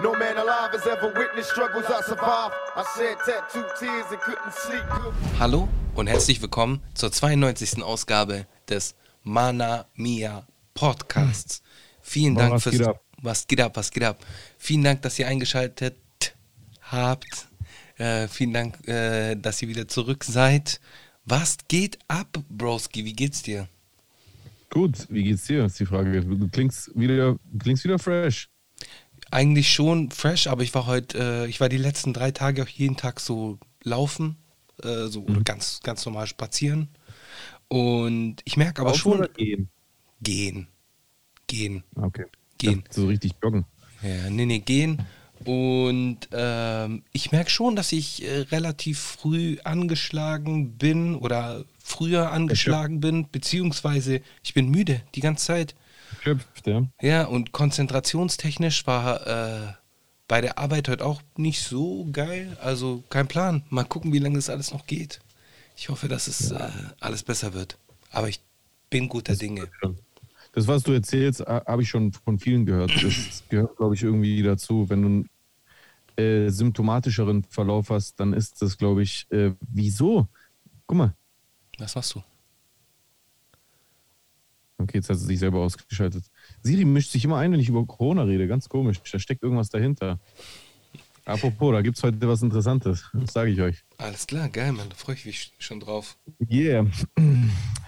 No man alive has ever witnessed struggles I survived. I shed tattooed tears and couldn't sleep. Hallo und herzlich willkommen zur 92. Ausgabe des Mana Mia Podcasts. Vielen Dank was fürs geht ab? was geht ab, was geht ab. Vielen Dank, dass ihr eingeschaltet habt. Äh, vielen Dank, äh, dass ihr wieder zurück seid. Was geht ab, Broski? Wie geht's dir? Gut, wie geht's dir? Ist die Frage. Du klingst wieder, du klingst wieder fresh. Eigentlich schon fresh, aber ich war heute, äh, ich war die letzten drei Tage auch jeden Tag so laufen, äh, so Mhm. ganz, ganz normal spazieren. Und ich merke aber schon gehen. gehen, gehen, Okay. gehen. So richtig joggen. Ja, nee, nee, gehen. Und ähm, ich merke schon, dass ich äh, relativ früh angeschlagen bin oder früher angeschlagen bin, beziehungsweise ich bin müde die ganze Zeit. Schöpft, ja. Ja, und konzentrationstechnisch war äh, bei der Arbeit heute auch nicht so geil. Also kein Plan. Mal gucken, wie lange das alles noch geht. Ich hoffe, dass es äh, alles besser wird. Aber ich bin guter Dinge. Das, was du erzählst, habe ich schon von vielen gehört. Das gehört, glaube ich, irgendwie dazu. Wenn du einen äh, symptomatischeren Verlauf hast, dann ist das, glaube ich, äh, wieso? Guck mal. Was machst du? Okay, jetzt hat sie sich selber ausgeschaltet. Siri mischt sich immer ein, wenn ich über Corona rede. Ganz komisch. Da steckt irgendwas dahinter. Apropos, da gibt es heute was Interessantes. Das sage ich euch. Alles klar, geil, Mann. Da freue ich mich schon drauf. Yeah.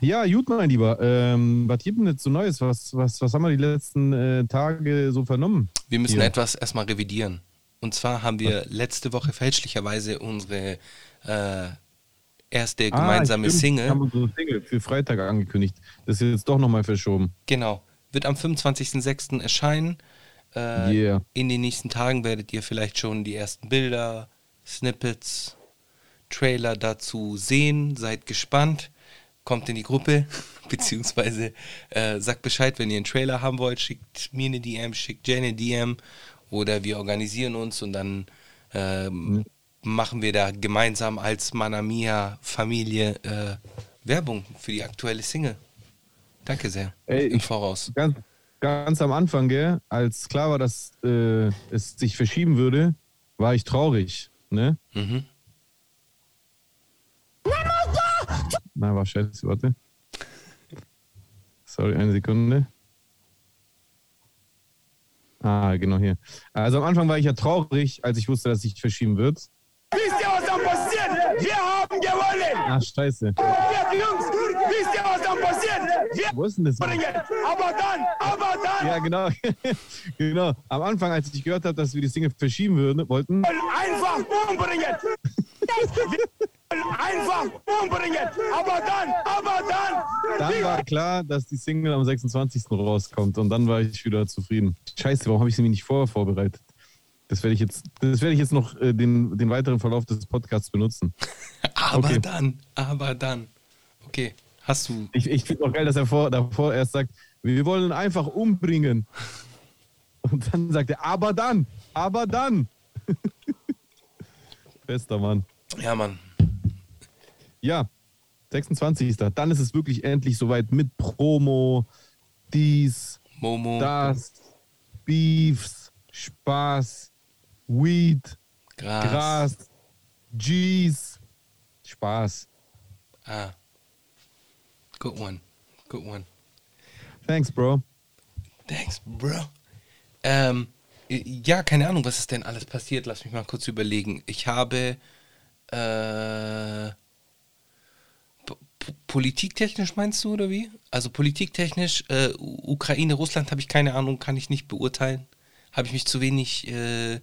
Ja, gut, mein Lieber. Ähm, was gibt denn jetzt so Neues? Was, was, was haben wir die letzten äh, Tage so vernommen? Wir müssen Hier. etwas erstmal revidieren. Und zwar haben wir letzte Woche fälschlicherweise unsere äh, erste gemeinsame Ah. Single. Wir haben unsere Single für Freitag angekündigt. Das ist jetzt doch nochmal verschoben. Genau. Wird am 25.06. erscheinen. Äh, Yeah. In den nächsten Tagen werdet ihr vielleicht schon die ersten Bilder, Snippets, Trailer dazu sehen. Seid gespannt. Kommt in die Gruppe, beziehungsweise äh, sagt Bescheid, wenn ihr einen Trailer haben wollt. Schickt mir eine DM, schickt Jane eine DM oder wir organisieren uns und dann ähm, machen wir da gemeinsam als Manamia Familie äh, Werbung für die aktuelle Single. Danke sehr. Ey, Im Voraus. Ganz, ganz am Anfang, gell, als klar war, dass äh, es sich verschieben würde, war ich traurig. Ne? Mhm. Na, war scheiße, warte. Sorry, eine Sekunde. Ah, genau hier. Also am Anfang war ich ja traurig, als ich wusste, dass sich verschieben wird. Wisst ihr, was dann passiert? Wir haben gewonnen! Ach, scheiße. Wir Jungs, wisst ihr, was dann passiert? Wir Wo ist denn das? bringen! Aber dann, aber dann Ja, genau. genau. Am Anfang, als ich gehört habe, dass wir die Single verschieben würden, wollten, einfach umbringen! Einfach umbringen! Aber dann, aber dann! dann war klar, dass die Single am 26. rauskommt. Und dann war ich wieder zufrieden. Scheiße, warum habe ich sie mir nicht vorher vorbereitet? Das werde ich jetzt, das werde ich jetzt noch äh, den, den weiteren Verlauf des Podcasts benutzen. Aber Okay. dann, aber dann. Okay, hast du. Ich, ich finde auch geil, dass er vor, davor erst sagt, wir wollen ihn einfach umbringen. Und dann sagt er, aber dann, aber dann. Bester Mann. Ja, Mann. Ja, 26. Dann ist es wirklich endlich soweit mit Promo, dies, Momo. das, Beefs, Spaß, Weed, Gras. Gras, G's, Spaß. Ah. Good one. Good one. Thanks, Bro. Thanks, bro. Ähm, ja, keine Ahnung, was ist denn alles passiert? Lass mich mal kurz überlegen. Ich habe äh, po- po- politiktechnisch meinst du oder wie? Also politiktechnisch, äh, Ukraine, Russland habe ich keine Ahnung, kann ich nicht beurteilen. Habe ich mich zu wenig äh,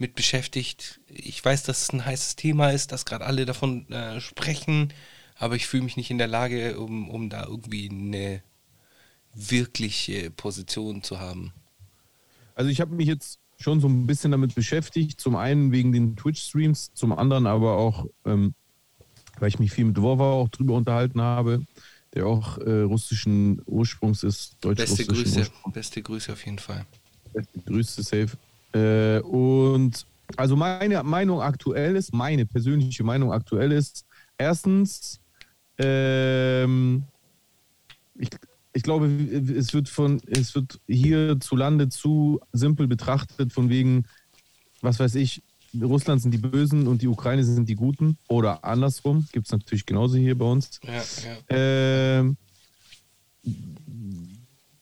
mit beschäftigt. Ich weiß, dass es ein heißes Thema ist, dass gerade alle davon äh, sprechen, aber ich fühle mich nicht in der Lage, um, um da irgendwie eine wirkliche Position zu haben. Also ich habe mich jetzt schon so ein bisschen damit beschäftigt. Zum einen wegen den Twitch-Streams, zum anderen aber auch, ähm, weil ich mich viel mit Wova auch drüber unterhalten habe, der auch äh, russischen Ursprungs ist, Beste deutsch-russischen Grüße, Ursprungs. beste Grüße auf jeden Fall. Beste Grüße, safe. Äh, und also meine Meinung aktuell ist, meine persönliche Meinung aktuell ist, erstens, ähm, ich, ich glaube, es wird von, es wird hierzulande zu simpel betrachtet, von wegen, was weiß ich, Russland sind die Bösen und die Ukraine sind die Guten oder andersrum, gibt es natürlich genauso hier bei uns. Ja, ja. Ähm,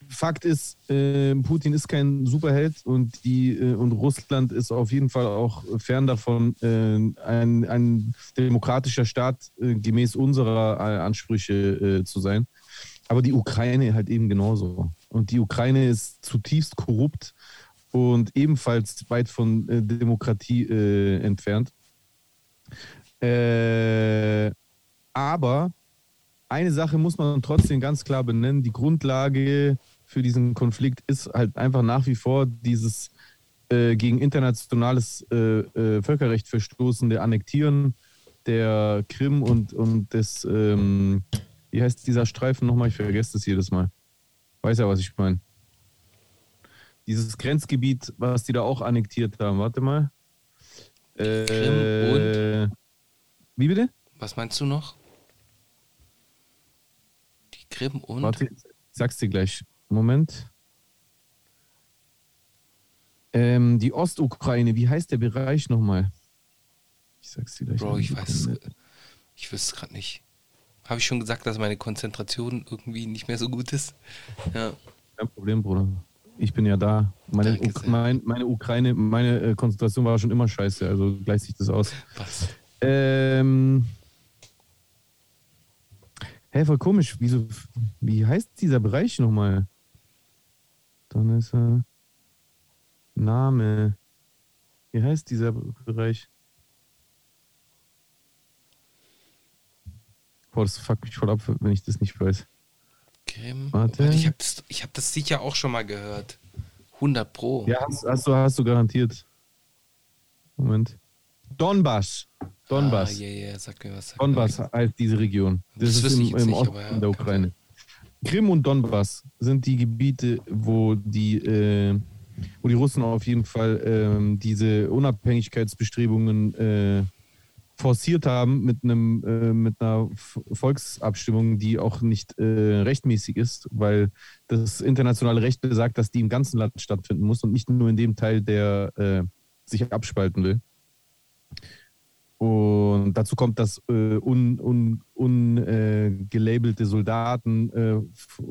Fakt ist, äh, Putin ist kein Superheld und, die, äh, und Russland ist auf jeden Fall auch fern davon, äh, ein, ein demokratischer Staat äh, gemäß unserer äh, Ansprüche äh, zu sein. Aber die Ukraine halt eben genauso. Und die Ukraine ist zutiefst korrupt und ebenfalls weit von Demokratie entfernt. Aber eine Sache muss man trotzdem ganz klar benennen. Die Grundlage für diesen Konflikt ist halt einfach nach wie vor dieses äh, gegen internationales äh, äh, Völkerrecht verstoßende Annektieren der Krim und, und des, ähm, wie heißt dieser Streifen nochmal? Ich vergesse das jedes Mal. Weiß ja, was ich meine. Dieses Grenzgebiet, was die da auch annektiert haben. Warte mal. Äh, Krim Wie bitte? Was meinst du noch? Die Krim und? Warte, ich sag's dir gleich. Moment. Ähm, die Ostukraine, wie heißt der Bereich nochmal? Ich sag's dir gleich. Bro, ich weiß es. Sekunde. Ich wüsste es gerade nicht. Habe ich schon gesagt, dass meine Konzentration irgendwie nicht mehr so gut ist? Ja. Kein Problem, Bruder. Ich bin ja da. Meine, Danke Uk mein, meine Ukraine, meine äh, Konzentration war schon immer scheiße, also gleicht sich das aus. Was? Ähm. Hä, voll komisch. Wieso, wie heißt dieser Bereich nochmal? Dann ist er. Name. Wie heißt dieser Bereich? Boah, das fuckt mich voll ab, wenn ich das nicht weiß. Krim? Warte. Ich habe das, ich hab das sicher auch schon mal gehört. 100 Pro. Ja, hast, hast, du, hast du garantiert. Moment. Donbass. Donbass. Ah, ja, ja, sag mir was. Sag Donbass heißt diese Region. Das, Das ist im, im nicht, Osten aber ja, der Ukraine. Krim und Donbass sind die Gebiete, wo die, äh, wo die Russen auf jeden Fall ähm, diese Unabhängigkeitsbestrebungen äh, forciert haben mit einem äh, mit einer Volksabstimmung, die auch nicht äh, rechtmäßig ist, weil das internationale Recht besagt, dass die im ganzen Land stattfinden muss und nicht nur in dem Teil, der äh, sich abspalten will. Und dazu kommt, dass äh, un, un, un, äh, Soldaten äh,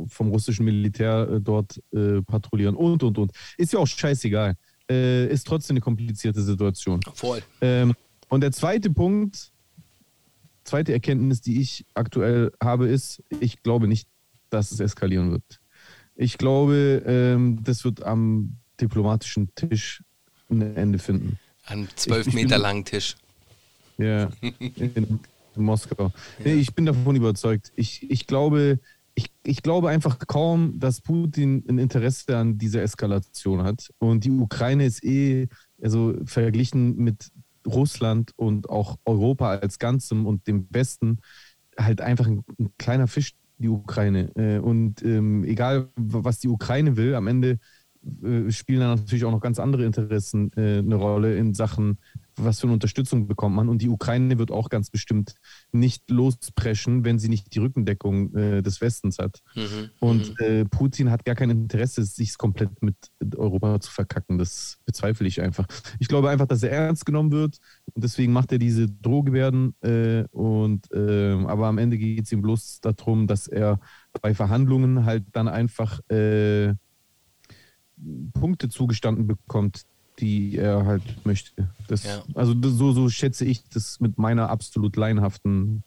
vom russischen Militär äh, dort äh, patrouillieren und, und, und. Ist ja auch scheißegal. Äh, ist trotzdem eine komplizierte Situation. Voll. Ähm, und der zweite Punkt, zweite Erkenntnis, die ich aktuell habe, ist, ich glaube nicht, dass es eskalieren wird. Ich glaube, ähm, das wird am diplomatischen Tisch ein Ende finden. An 12 Ich- ich Meter langen Tisch. Ja, in, in Moskau. Nee, ich bin davon überzeugt. Ich, ich, glaube, ich, ich glaube einfach kaum, dass Putin ein Interesse an dieser Eskalation hat. Und die Ukraine ist eh, also verglichen mit Russland und auch Europa als Ganzem und dem Westen, halt einfach ein, ein kleiner Fisch, die Ukraine. Äh, Und ähm, egal, was die Ukraine will, am Ende äh, spielen da natürlich auch noch ganz andere Interessen äh, eine Rolle in Sachen, was für eine Unterstützung bekommt man. Und die Ukraine wird auch ganz bestimmt nicht lospreschen, wenn sie nicht die Rückendeckung äh, des Westens hat. Mhm. Und äh, Putin hat gar kein Interesse, sich komplett mit Europa zu verkacken. Das bezweifle ich einfach. Ich glaube einfach, dass er ernst genommen wird und deswegen macht er diese Drohgebärden. Äh, und, äh, aber am Ende geht es ihm bloß darum, dass er bei Verhandlungen halt dann einfach äh, Punkte zugestanden bekommt, die er halt möchte. Das, Ja. Also das, so, so schätze ich das mit meiner absolut laienhaften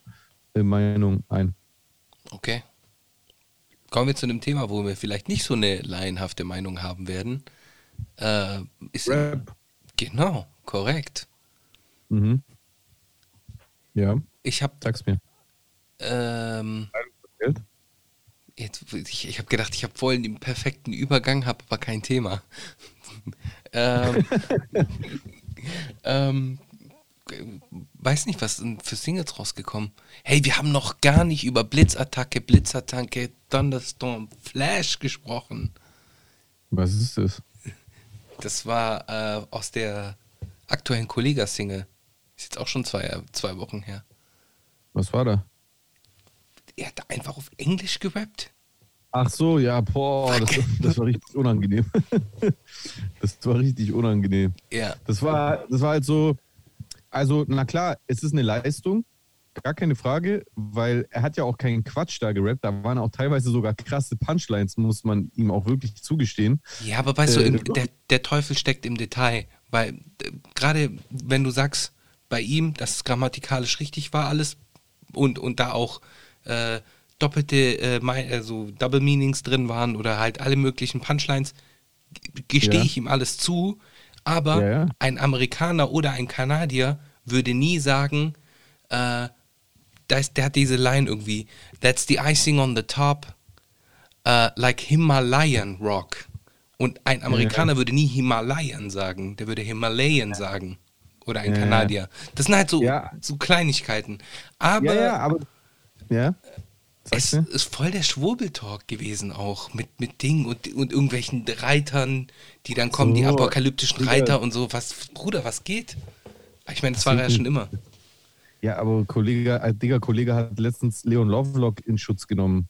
äh, Meinung ein. Okay. Kommen wir zu einem Thema, wo wir vielleicht nicht so eine laienhafte Meinung haben werden. Äh, Rap. Genau, korrekt. Mhm. Ja, Ich habe sag's mir. ähm, jetzt, ich, ich habe gedacht, ich habe voll den perfekten Übergang, habe aber kein Thema. Ähm, ähm, weiß nicht, was sind für Singles rausgekommen. Hey, wir haben noch gar nicht über Blitzattacke, Blitzattacke, Thunderstorm, Flash gesprochen. Was ist das? Das war äh, aus der aktuellen Kollega-Single. Ist jetzt auch schon zwei, zwei Wochen her. Was war da? Er hat einfach auf Englisch gerappt. Ach so, ja, boah, das, das war richtig unangenehm. Das war richtig unangenehm. Ja. Das war, das war halt so, also, na klar, es ist eine Leistung, gar keine Frage, weil er hat ja auch keinen Quatsch da gerappt. Da waren auch teilweise sogar krasse Punchlines, muss man ihm auch wirklich zugestehen. Ja, aber weißt du, Äh, im, der, der Teufel steckt im Detail. Weil gerade wenn du sagst, bei ihm, dass es grammatikalisch richtig war alles und, und da auch äh, doppelte, äh, also Double Meanings drin waren oder halt alle möglichen Punchlines, gestehe Ja. ich ihm alles zu. Aber Ja, ja. ein Amerikaner oder ein Kanadier würde nie sagen, äh, da ist, der hat diese Line irgendwie, that's the icing on the top, äh, like Himalayan Rock. Und ein Amerikaner würde nie Himalayan sagen, der würde Himalayan sagen. Oder ein. Kanadier. Das sind halt so, so Kleinigkeiten. Aber ja, aber. Ja? Es du? ist voll der Schwurbeltalk gewesen auch. Mit, mit Dingen und, und irgendwelchen Reitern, die dann kommen, die So, apokalyptischen Digga. Reiter und so. Was, Bruder, was geht? Ich meine, das war er ja schon immer. Ja, aber Kollege, ein dicker Kollege hat letztens Leon Lovelock in Schutz genommen.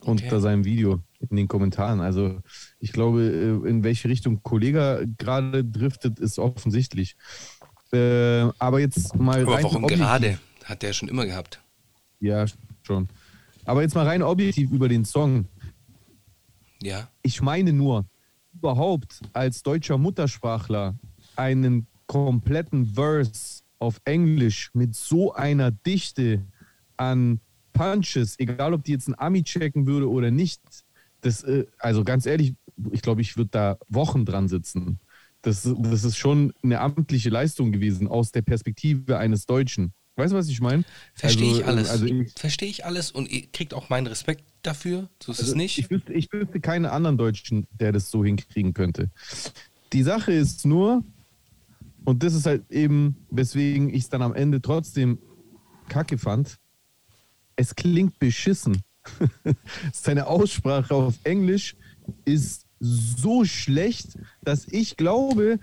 Okay. Unter seinem Video in den Kommentaren. Also ich glaube, äh, in welche Richtung Kollege gerade driftet, ist offensichtlich. Äh, aber jetzt mal Aber warum gerade? Hat der schon immer gehabt. Ja, schon. Aber jetzt mal rein objektiv über den Song. Ja. Ich meine nur, überhaupt als deutscher Muttersprachler einen kompletten Verse auf Englisch mit so einer Dichte an Punches, egal ob die jetzt ein Ami checken würde oder nicht, das, äh, also ganz ehrlich, ich glaube, ich würde da Wochen dran sitzen. Das, das ist schon eine amtliche Leistung gewesen aus der Perspektive eines Deutschen. Weißt du, was ich meine? Verstehe Also, ich alles. Also Verstehe ich alles und ihr kriegt auch meinen Respekt dafür. So ist es also nicht. Ich wüsste, ich wüsste keinen anderen Deutschen, der das so hinkriegen könnte. Die Sache ist nur, und das ist halt eben, weswegen ich es dann am Ende trotzdem kacke fand, es klingt beschissen. Seine Aussprache auf Englisch ist so schlecht, dass ich glaube,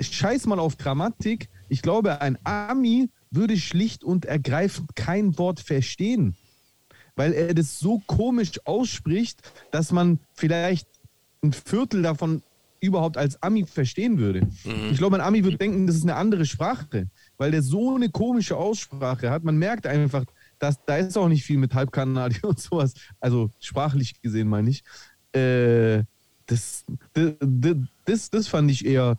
scheiß mal auf Grammatik, ich glaube, ein Ami würde schlicht und ergreifend kein Wort verstehen weil er das so komisch ausspricht, dass man vielleicht ein Viertel davon überhaupt als Ami verstehen würde. Ich glaube, ein Ami würde denken, das ist eine andere Sprache, weil der so eine komische Aussprache hat. Man merkt einfach, dass da ist auch nicht viel mit Halbkanadier und sowas. Also sprachlich gesehen meine ich. Äh, das, das, das, das fand ich eher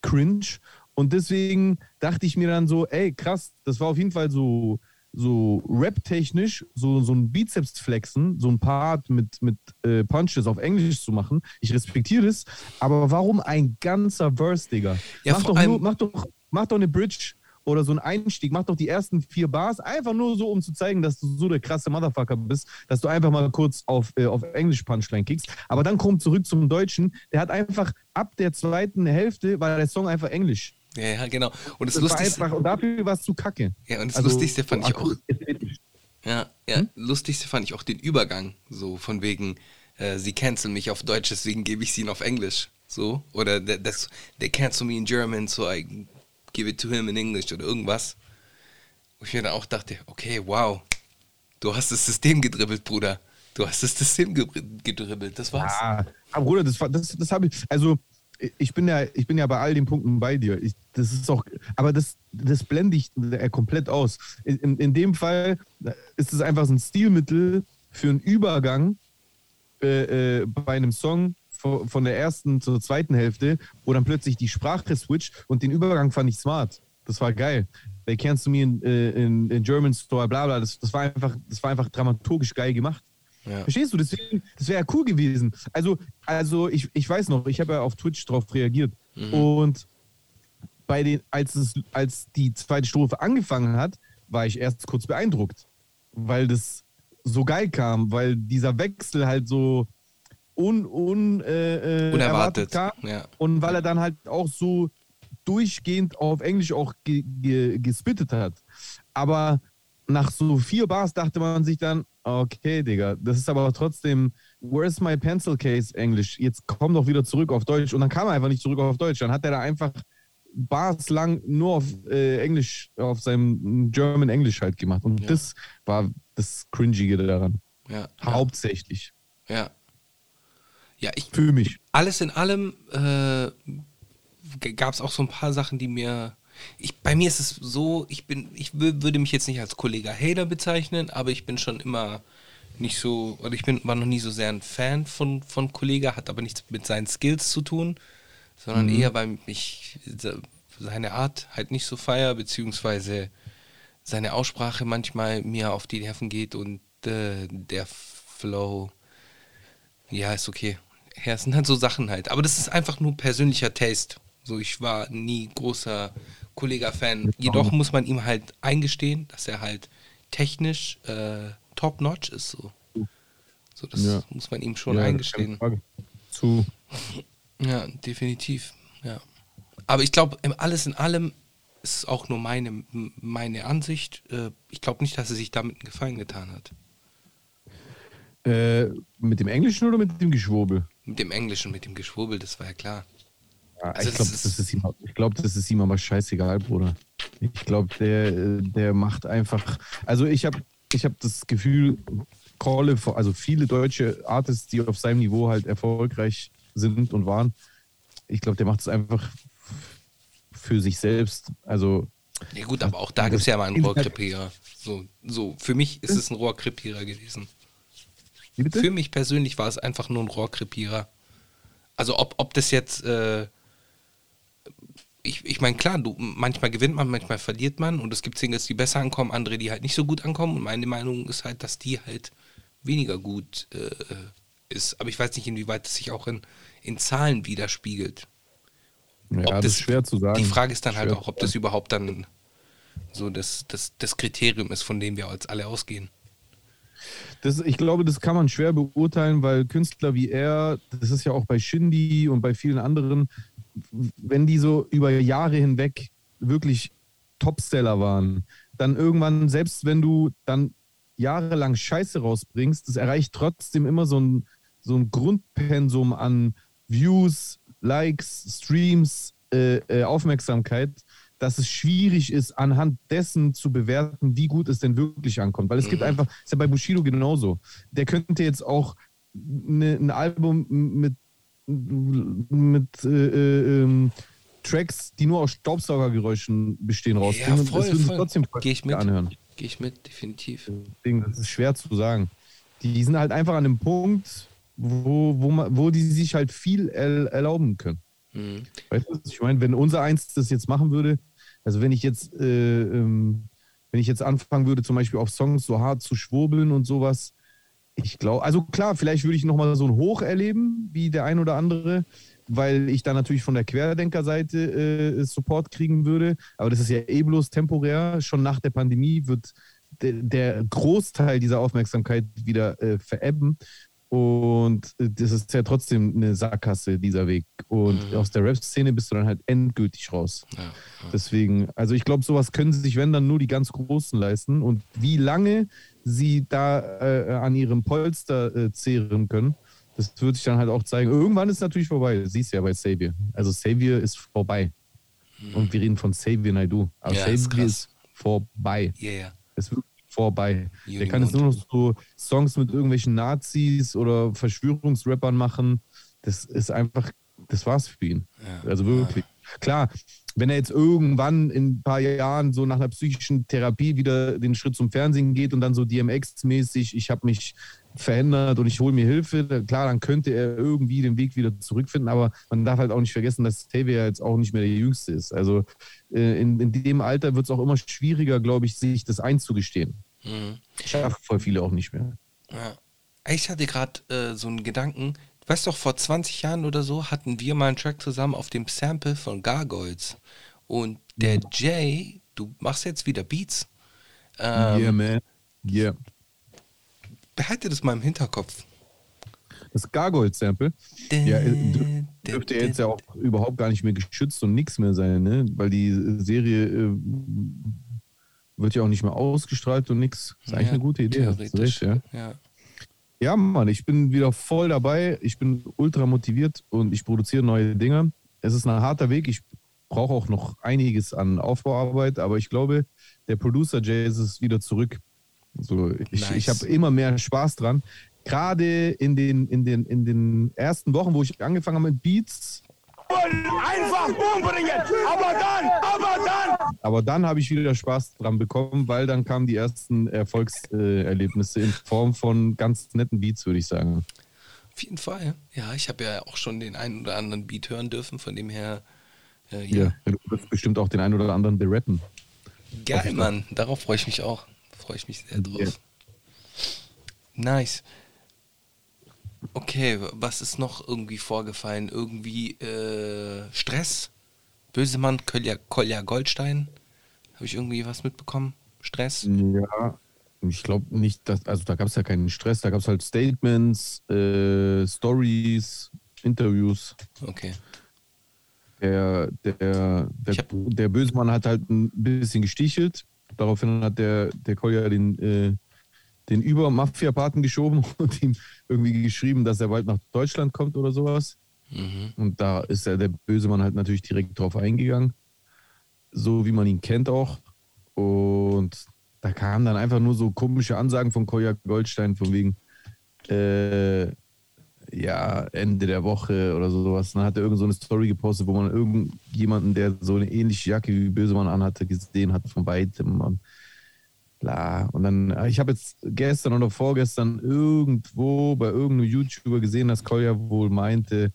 cringe. Und deswegen dachte ich mir dann so, ey, krass, das war auf jeden Fall so, so rap-technisch, so, so ein Bizeps-Flexen, so ein Part mit, mit äh, Punches auf Englisch zu machen. Ich respektiere das, aber warum ein ganzer Verse, Digga? Ja, mach, doch nur, mach, doch, mach doch eine Bridge oder so einen Einstieg, mach doch die ersten vier Bars, einfach nur so, um zu zeigen, dass du so der krasse Motherfucker bist, dass du einfach mal kurz auf, äh, auf Englisch Punchline kickst. Aber dann kommt zurück zum Deutschen, der hat einfach ab der zweiten Hälfte war der Song einfach Englisch. Ja, ja, genau. Und das, Das war Lustigste, einfach, und dafür war es zu kacke. ja, und das Also, Lustigste fand ich so auch, ästhetisch. ja, ja, lustigste fand ich auch den Übergang, so von wegen, äh, sie canceln mich auf Deutsch, deswegen gebe ich sie ihnen auf Englisch, so, oder das, they cancel me in German, so I give it to him in English oder irgendwas. Wo ich mir dann auch dachte, okay, wow, du hast das System gedribbelt, Bruder. Du hast das System ge- gedribbelt, das war's. Ah, aber Bruder, das, war- das, das habe ich, also ich bin ja, ich bin ja bei all den Punkten bei dir. Ich, das ist auch, aber das, das blende ich äh, komplett aus. In, in dem Fall ist es einfach so ein Stilmittel für einen Übergang äh, äh, bei einem Song von, von der ersten zur zweiten Hälfte, wo dann plötzlich die Sprache switcht und den Übergang fand ich smart. Das war geil. They can't to me in, äh, in, in German Store, bla bla. Das, das, war einfach, das war einfach dramaturgisch geil gemacht. Ja. Verstehst du? Deswegen, das wäre ja cool gewesen. Also, also ich, ich weiß noch, ich habe ja auf Twitch drauf reagiert. Und bei den, als, es, als die zweite Strophe angefangen hat, war ich erst kurz beeindruckt. Weil das so geil kam, weil dieser Wechsel halt so un, un, äh, äh, Unerwartet, kam. ja. Und weil er dann halt auch so durchgehend auf Englisch auch ge, ge, gespittet hat. Aber nach so vier Bars dachte man sich dann, okay, Digga, das ist aber trotzdem, where's my pencil case Englisch? Jetzt komm doch wieder zurück auf Deutsch. Und dann kam er einfach nicht zurück auf Deutsch. Dann hat er da einfach Bars lang nur auf äh, Englisch, auf seinem German Englisch halt gemacht. Und Ja. das war das Cringige daran. Ja. Hauptsächlich. Ja. Ja, ich, Für mich. alles in allem äh, gab es auch so ein paar Sachen, die mir. Ich, bei mir ist es so, ich bin, ich wü- würde mich jetzt nicht als Kollege Hater bezeichnen, aber ich bin schon immer nicht so, oder ich bin, war noch nie so sehr ein Fan von, von Kollega, hat aber nichts mit seinen Skills zu tun, sondern eher, weil ich se- seine Art halt nicht so feier, beziehungsweise seine Aussprache manchmal mir auf die Nerven geht und äh, der Flow, ja, ist okay. Ja, es sind halt so Sachen halt. Aber das ist einfach nur persönlicher Taste. So, ich war nie großer Kollega-Fan. Jedoch muss man ihm halt eingestehen, dass er halt technisch äh, top-notch ist. So, so das Ja. muss man ihm schon Ja, eingestehen. Zu. Ja, definitiv. Ja. Aber ich glaube, alles in allem ist auch nur meine, meine Ansicht. Ich glaube nicht, dass er sich damit einen Gefallen getan hat. Äh, mit dem Englischen oder mit dem Geschwurbel? Mit dem Englischen, mit dem Geschwurbel, das war ja klar. Ja, Also ich glaube, das ist- ihm, ich glaub, das ist ihm aber scheißegal, Bruder. Ich glaube, der, der macht einfach. Also ich habe ich hab das Gefühl, Kolle, also viele deutsche Artists, die auf seinem Niveau halt erfolgreich sind und waren, ich glaube, der macht es einfach für sich selbst. Also Ja gut, aber auch da gibt es ja mal einen Rohrkrepierer. So, so, für mich ist es ein Rohrkrepierer gewesen. Für mich persönlich war es einfach nur ein Rohrkrepierer. Also ob, ob das jetzt, äh, ich, ich meine, klar, du, manchmal gewinnt man, manchmal verliert man und es gibt Singles, die besser ankommen, andere, die halt nicht so gut ankommen und meine Meinung ist halt, dass die halt weniger gut äh, ist. Aber ich weiß nicht, inwieweit es sich auch in, in Zahlen widerspiegelt. ja, ob das ist schwer zu sagen. Die Frage ist dann halt Schwer auch, zu ob das überhaupt dann so das, das, das Kriterium ist, von dem wir als alle ausgehen. Das, ich glaube, das kann man schwer beurteilen, weil Künstler wie er, das ist ja auch bei Shindy und bei vielen anderen, wenn die so über Jahre hinweg wirklich Topseller waren, dann irgendwann, selbst wenn du dann jahrelang Scheiße rausbringst, das erreicht trotzdem immer so ein, so ein Grundpensum an Views, Likes, Streams, äh, äh, Aufmerksamkeit, dass es schwierig ist, anhand dessen zu bewerten, wie gut es denn wirklich ankommt. Weil es gibt einfach, ist ja bei Bushido genauso. Der könnte jetzt auch ne, ein Album mit, mit äh, äh, ähm, Tracks, die nur aus Staubsaugergeräuschen bestehen, rausbringen. und voll, es würden voll. trotzdem Gehe ich mit. anhören. Gehe ich mit, definitiv. Deswegen, das ist schwer zu sagen. Die sind halt einfach an einem Punkt, wo, wo, man, wo die sich halt viel er, erlauben können. Mhm. Weißt du, ich meine, wenn unser Eins das jetzt machen würde, also wenn ich jetzt, äh, ähm, wenn ich jetzt anfangen würde, zum Beispiel auf Songs so hart zu schwurbeln und sowas, ich glaube, also klar, vielleicht würde ich nochmal so ein Hoch erleben, wie der ein oder andere, weil ich da natürlich von der Querdenkerseite äh, Support kriegen würde. Aber das ist ja eh bloß temporär. Schon nach der Pandemie wird der, Großteil dieser Aufmerksamkeit wieder äh, verebben. Und das ist ja trotzdem eine Sackgasse, dieser Weg. Und Mhm. aus der Rap-Szene bist du dann halt endgültig raus. Ja, ja. Deswegen, also ich glaube, sowas können sich, wenn dann nur die ganz Großen leisten. Und wie lange sie da äh, an ihrem Polster äh, zehren können, das wird sich dann halt auch zeigen. Irgendwann ist natürlich vorbei. Das siehst du ja bei Xavier. Also Xavier ist vorbei. Und wir reden von Xavier Naidoo. Aber Mhm. Ja, ist Xavier krass. ist vorbei. Yeah, yeah. Es wird vorbei. Der Juni kann jetzt nur noch so Songs mit irgendwelchen Nazis oder Verschwörungsrappern machen. Das ist einfach, das war's für ihn. Ja. Also wirklich. Klar, wenn er jetzt irgendwann in ein paar Jahren so nach einer psychischen Therapie wieder den Schritt zum Fernsehen geht und dann so DMX-mäßig, ich habe mich verändert und ich hole mir Hilfe, klar, dann könnte er irgendwie den Weg wieder zurückfinden, aber man darf halt auch nicht vergessen, dass Xavier jetzt auch nicht mehr der Jüngste ist. Also äh, in, in dem Alter wird es auch immer schwieriger, glaube ich, sich das einzugestehen. Mhm. Schaffen voll viele auch nicht mehr. Ja. Ich hatte gerade äh, so einen Gedanken. Du weißt doch, vor 20 Jahren oder so hatten wir mal einen Track zusammen auf dem Sample von Gargoyles. Und der Jay, du machst jetzt wieder Beats. Ähm, yeah, man. Yeah. Behalte das mal im Hinterkopf. Das Gargoyle-Sample. Ja, äh, dür- dürfte jetzt ja auch überhaupt gar nicht mehr geschützt und nichts mehr sein, ne? Weil die Serie äh, wird ja auch nicht mehr ausgestrahlt und nichts. Ist eigentlich Ja, eine gute Idee, theoretisch. recht, ja. ja. Ja, Mann, ich bin wieder voll dabei. Ich bin ultra motiviert und ich produziere neue Dinge. Es ist ein harter Weg. Ich brauche auch noch einiges an Aufbauarbeit, aber ich glaube, der Producer Jay ist wieder zurück. So, ich Nice. ich habe immer mehr Spaß dran. gerade in den, in, den, in den ersten Wochen, wo ich angefangen habe mit Beats, einfach umbringen. Aber dann, aber dann. aber dann habe ich wieder Spaß dran bekommen, weil dann kamen die ersten Erfolgserlebnisse in Form von ganz netten Beats, würde ich sagen. Auf jeden Fall. Ja, ich habe ja auch schon den einen oder anderen Beat hören dürfen, von dem her. Äh, Ja, ja. du wirst bestimmt auch den einen oder anderen berappen. Geil, Mann. Darauf freue ich mich auch. Freue ich mich sehr drauf. Ja. Nice. Okay, was ist noch irgendwie vorgefallen? Irgendwie äh, Stress? Bösemann, Kolja, Kolja Goldstein? Habe ich irgendwie was mitbekommen? Stress? Ja, ich glaube nicht, dass, also da gab es ja keinen Stress, da gab es halt Statements, äh, Stories, Interviews. Okay. Der, der, der, hab- der Bösemann hat halt ein bisschen gestichelt. Daraufhin hat der, der Kolja den, äh, den Über-Mafia-Paten geschoben und ihm irgendwie geschrieben, dass er bald nach Deutschland kommt oder sowas. Mhm. Und da ist ja der Bösemann halt natürlich direkt drauf eingegangen. So wie man ihn kennt auch. Und da kamen dann einfach nur so komische Ansagen von Kolja Goldstein von wegen, äh, ja, Ende der Woche oder sowas. Dann hat er irgend so eine Story gepostet, wo man irgendjemanden, der so eine ähnliche Jacke wie Bösemann anhatte, gesehen hat von weitem. Und bla. Und dann, ich habe jetzt gestern oder vorgestern irgendwo bei irgendeinem YouTuber gesehen, dass Kolja wohl meinte,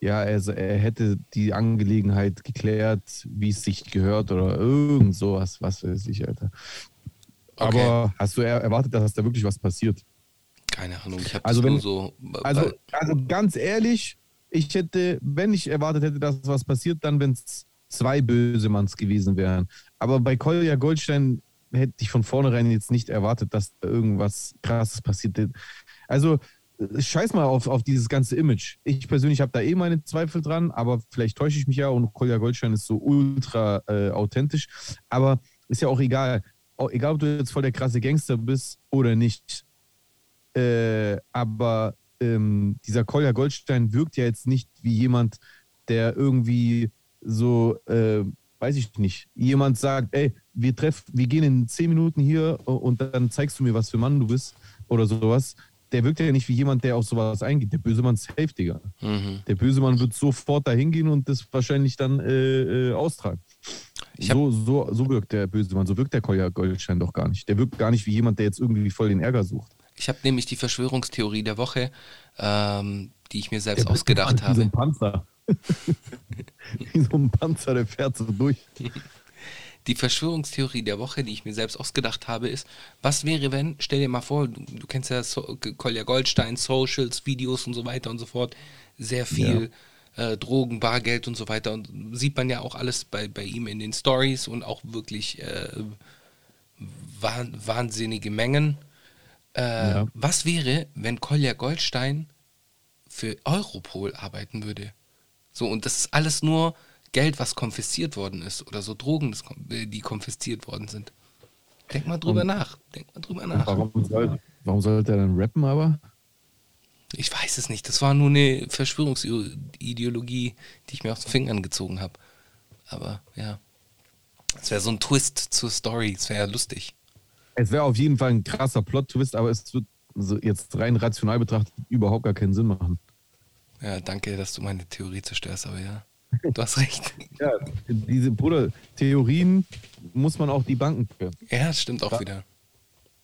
ja, er, er hätte die Angelegenheit geklärt, wie es sich gehört oder irgend sowas, was weiß ich, Alter. Okay. Aber hast du er- erwartet, dass da wirklich was passiert? Keine Ahnung. Ich habe Also wenn- nur so. Also, also ganz ehrlich, ich hätte, wenn ich erwartet hätte, dass was passiert, dann, wenn es zwei Bösemanns gewesen wären. Aber bei Kolja Goldstein hätte ich von vornherein jetzt nicht erwartet, dass da irgendwas krasses passiert. Also, scheiß mal auf, auf dieses ganze Image. Ich persönlich habe da eh meine Zweifel dran, aber vielleicht täusche ich mich ja und Kolja Goldstein ist so ultra äh, authentisch. Aber ist ja auch egal. Auch egal, ob du jetzt voll der krasse Gangster bist oder nicht. Äh, aber ähm, dieser Kolja Goldstein wirkt ja jetzt nicht wie jemand, der irgendwie so, äh, weiß ich nicht, jemand sagt, ey, wir treffen, wir gehen in zehn Minuten hier und dann zeigst du mir, was für Mann du bist oder sowas. Der wirkt ja nicht wie jemand, der auf sowas eingeht. Der böse Mann ist safe, Digga. Mhm. Der böse Mann wird sofort dahin gehen und das wahrscheinlich dann äh, äh, austragen. Hab- So, so, so wirkt der böse Mann, so wirkt der Kolja Goldstein doch gar nicht. Der wirkt gar nicht wie jemand, der jetzt irgendwie voll den Ärger sucht. Ich habe nämlich die Verschwörungstheorie der Woche, ähm, die ich mir selbst Der ausgedacht Wie so habe. ein Panzer. wie so ein Panzer, der fährt so durch. Die Verschwörungstheorie der Woche, die ich mir selbst ausgedacht habe, ist, was wäre, wenn, stell dir mal vor, du, du kennst ja so Kolja Goldstein, Socials, Videos und so weiter und so fort, sehr viel äh, Drogen, Bargeld und so weiter. Und sieht man ja auch alles bei, bei ihm in den Stories und auch wirklich äh, wahn, wahnsinnige Mengen. Äh, Ja. Was wäre, wenn Kolja Goldstein für Europol arbeiten würde? So, und das ist alles nur Geld, was konfisziert worden ist. Oder so Drogen, äh, die konfisziert worden sind. Denk mal drüber Und- nach. Denk mal drüber nach. Warum, soll, warum sollte er dann rappen aber? Ich weiß es nicht. Das war nur eine Verschwörungsideologie, die ich mir aus den Fingern gezogen habe. Aber ja. Es wäre so ein Twist zur Story. Es wäre ja lustig. Es wäre auf jeden Fall ein krasser Plot-Twist, aber es wird so jetzt rein rational betrachtet überhaupt gar keinen Sinn machen. Ja, danke, dass du meine Theorie zerstörst, aber ja. Du hast recht. Ja, diese Bruder, Theorien muss man auch die Banken können. Ja, das stimmt auch wieder.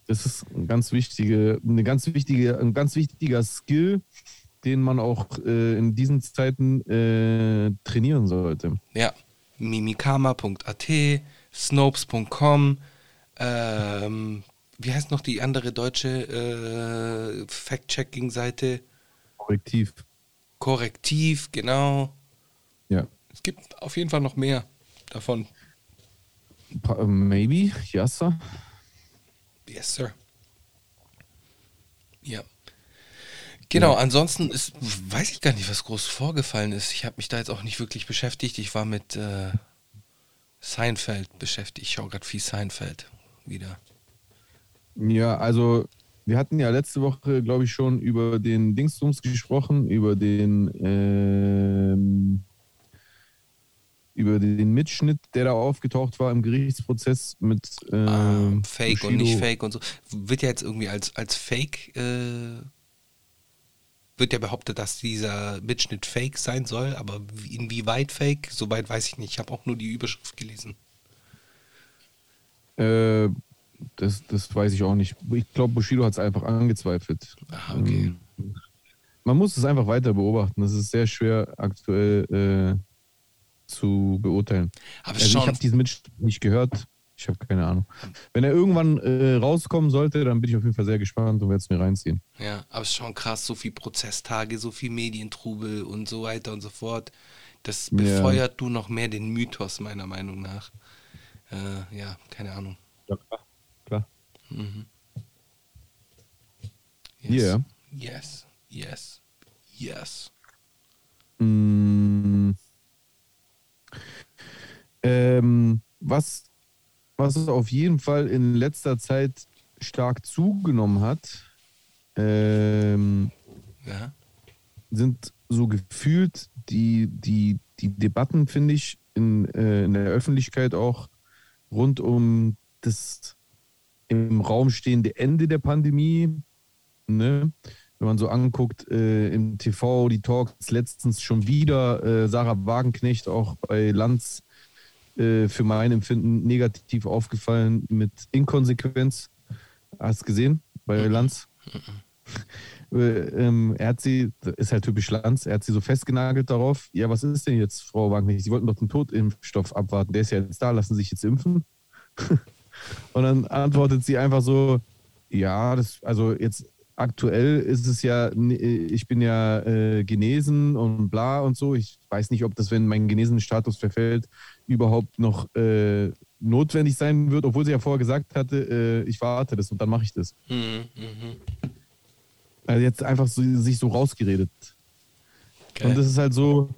Das ist ein ganz wichtige, eine ganz wichtige, ein ganz wichtiger Skill, den man auch äh, in diesen Zeiten äh, trainieren sollte. Ja. Mimikama.at, snopes.com, ähm, wie heißt noch die andere deutsche äh, Fact-Checking-Seite? Korrektiv. Korrektiv, genau. Ja. Es gibt auf jeden Fall noch mehr davon. Pa- Maybe, Yassa. Yes, sir. Ja. Genau, ansonsten ist, weiß ich gar nicht, was groß vorgefallen ist. Ich habe mich da jetzt auch nicht wirklich beschäftigt. Ich war mit äh, Seinfeld beschäftigt. Ich schaue gerade viel Seinfeld wieder. Ja, also wir hatten ja letzte Woche, glaube ich, schon über den Dingsbums gesprochen, über den ähm, über den Mitschnitt, der da aufgetaucht war im Gerichtsprozess mit ähm, Ah, Fake und nicht Bushido. Fake und so. Wird ja jetzt irgendwie als, als Fake äh, wird ja behauptet, dass dieser Mitschnitt fake sein soll, aber wie- inwieweit fake, soweit weiß ich nicht. Ich habe auch nur die Überschrift gelesen. Äh, das, das weiß ich auch nicht. Ich glaube, Bushido hat es einfach angezweifelt. Ah, okay. Ähm, Man muss es einfach weiter beobachten. Das ist sehr schwer aktuell äh, zu beurteilen. Aber Also ich habe diesen Mitschnitt nicht gehört. Ich habe keine Ahnung. Wenn er irgendwann äh, rauskommen sollte, dann bin ich auf jeden Fall sehr gespannt und werde es mir reinziehen. ja, aber es ist schon krass, so viel Prozesstage, so viel Medientrubel und so weiter und so fort. Das Ja. befeuert du noch mehr den Mythos, meiner Meinung nach. Äh, ja, keine Ahnung. Ja, klar. klar. Yes. Yeah. Yes. Yes. Yes. Mm. Ähm, was, was auf jeden Fall in letzter Zeit stark zugenommen hat, ähm, Ja. sind so gefühlt die, die, die Debatten, finde ich, in, äh, in der Öffentlichkeit auch rund um das im Raum stehende Ende der Pandemie. Ne? Wenn man so anguckt, äh, im TV, die Talks, letztens schon wieder äh, Sarah Wagenknecht auch bei Lanz äh, für mein Empfinden negativ aufgefallen mit Inkonsequenz. Hast du gesehen bei Lanz? Äh, ähm, er hat sie, ist halt typisch Lanz, er hat sie so festgenagelt darauf. Ja, was ist denn jetzt, Frau Wagenknecht? Sie wollten doch den Totimpfstoff abwarten. Der ist ja jetzt da, lassen Sie sich jetzt impfen. Und dann antwortet sie einfach so: Ja, das, also jetzt aktuell ist es ja, ich bin ja äh, genesen und bla und so. Ich weiß nicht, ob das, wenn mein Genesenenstatus verfällt, überhaupt noch äh, notwendig sein wird, obwohl sie ja vorher gesagt hatte, äh, ich warte das und dann mache ich das. Mhm, mhm. Also jetzt einfach so, sich so rausgeredet. Geil. Und das ist halt so,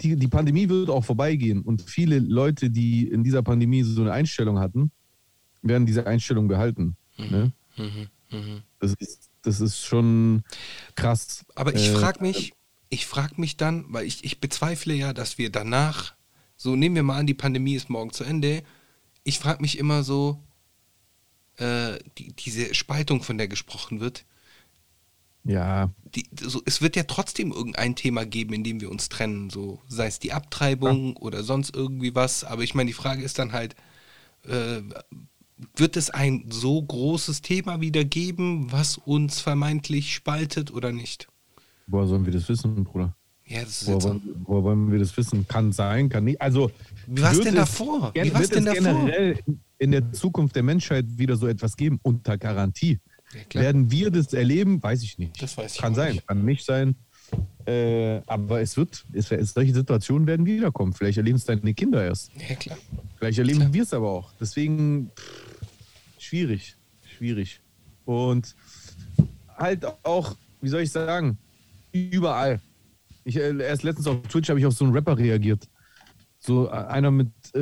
die, die Pandemie wird auch vorbeigehen und viele Leute, die in dieser Pandemie so eine Einstellung hatten, werden diese Einstellung behalten. Ne? Mhm, mhm. Das, ist, das ist schon krass. Aber ich Äh, frage mich, ich frage mich dann, weil ich, ich bezweifle ja, dass wir danach, so nehmen wir mal an, die Pandemie ist morgen zu Ende. Ich frage mich immer so, äh, die, diese Spaltung, von der gesprochen wird, Ja, die, so, es wird ja trotzdem irgendein Thema geben, in dem wir uns trennen, so sei es die Abtreibung oder sonst irgendwie was. Aber ich meine, die Frage ist dann halt, äh, wird es ein so großes Thema wieder geben, was uns vermeintlich spaltet oder nicht? woher sollen wir das wissen, Bruder? Ja, das ist Woher jetzt so. wollen, woher wollen wir das wissen? Kann sein, kann nicht. Also, Wie war's wird denn es davor? Wie war's wird denn es davor? generell in der Zukunft der Menschheit wieder so etwas geben, unter Garantie. Ja. Werden wir das erleben? Weiß ich nicht. Das weiß ich Kann sein, nicht. kann nicht sein. Äh, aber es wird, es, solche Situationen werden wiederkommen. Vielleicht erleben es deine Kinder erst. Ja, klar. Vielleicht erleben wir es aber auch. Deswegen pff, schwierig, schwierig. Und halt auch, wie soll ich sagen, überall. Ich, äh, erst letztens auf Twitch habe ich auf so einen Rapper reagiert. So äh, einer mit äh,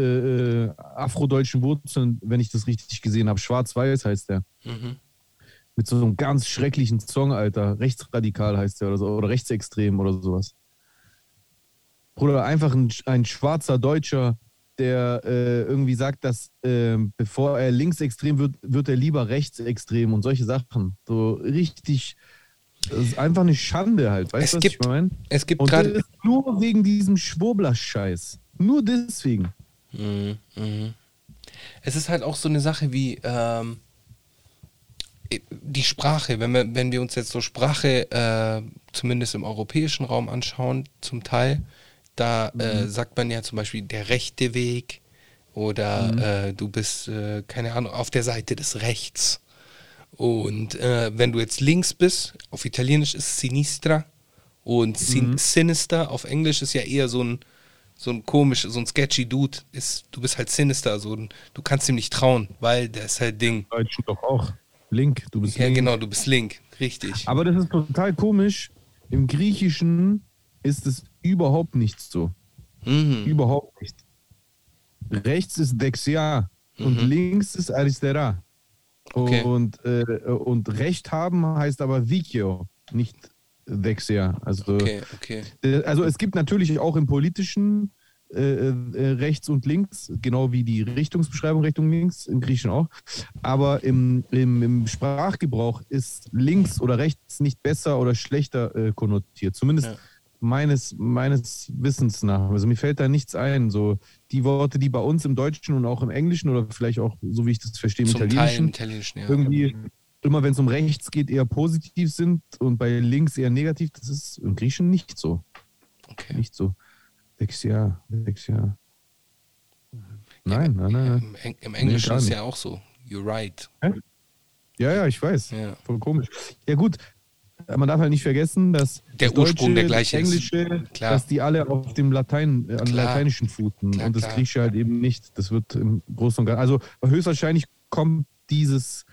äh, afrodeutschen Wurzeln, wenn ich das richtig gesehen habe. Schwarz-Weiß heißt der. Mhm. Mit so einem ganz schrecklichen Song, Alter. Rechtsradikal heißt der oder so. Oder rechtsextrem oder sowas. Bruder, einfach ein, ein schwarzer Deutscher, der äh, irgendwie sagt, dass ähm, bevor er linksextrem wird, wird er lieber rechtsextrem und solche Sachen. So richtig, das ist einfach eine Schande halt. Weißt Es du, was gibt ich meine? Es gibt Und das gerade. nur wegen diesem Schwurbler-Scheiß. Nur deswegen. Mhm, mhm. Es ist halt auch so eine Sache wie ähm, die Sprache. Wenn wir, wenn wir uns jetzt so Sprache äh, zumindest im europäischen Raum anschauen, zum Teil, da äh, sagt man ja zum Beispiel der rechte Weg oder äh, du bist, äh, keine Ahnung, auf der Seite des Rechts. Und äh, wenn du jetzt links bist, auf Italienisch ist Sinistra und sin Sinister auf Englisch ist ja eher so ein, so ein komisch, so ein sketchy Dude. Ist, du bist halt Sinister, so ein, du kannst ihm nicht trauen, weil der ist halt Ding. Deutschen doch auch. Link, du bist Ja, Link. genau, du bist Link, richtig. Aber das ist total komisch. Im Griechischen ist es überhaupt nicht so. Mhm. Überhaupt nicht. Rechts ist Dexia und links ist Aristera. Okay. Und, äh, und Recht haben heißt aber Dikio, nicht Dexia. Also, Okay, okay. äh, also es gibt natürlich auch im politischen äh, äh, rechts und links, genau wie die Richtungsbeschreibung Richtung links, im Griechischen auch. Aber im, im, im Sprachgebrauch ist links oder rechts nicht besser oder schlechter äh, konnotiert. Zumindest Ja. meines, meines Wissens nach. Also mir fällt da nichts ein. So die Worte, die bei uns im Deutschen und auch im Englischen oder vielleicht auch, so wie ich das verstehe, im Zum Teil im Italienischen, Italienischen, ja. irgendwie immer wenn es um rechts geht, eher positiv sind und bei links eher negativ. Das ist im Griechischen nicht so. Okay. Nicht so. Dexia, Dexia. Nein, nein, nein. nein. Im, Im Englischen gar ist ja auch so. You're right. Ja, ja, ich weiß. Ja. Voll komisch. Ja, gut. Man darf halt nicht vergessen, dass Der das Deutsche, Ursprung der gleiche das ist. Englische, Klar. dass die alle auf dem Latein, äh, an Klar. Lateinischen fußen Klar, und das. Griechische halt eben nicht. Das wird im Großen und Ganzen. Also höchstwahrscheinlich kommt dieses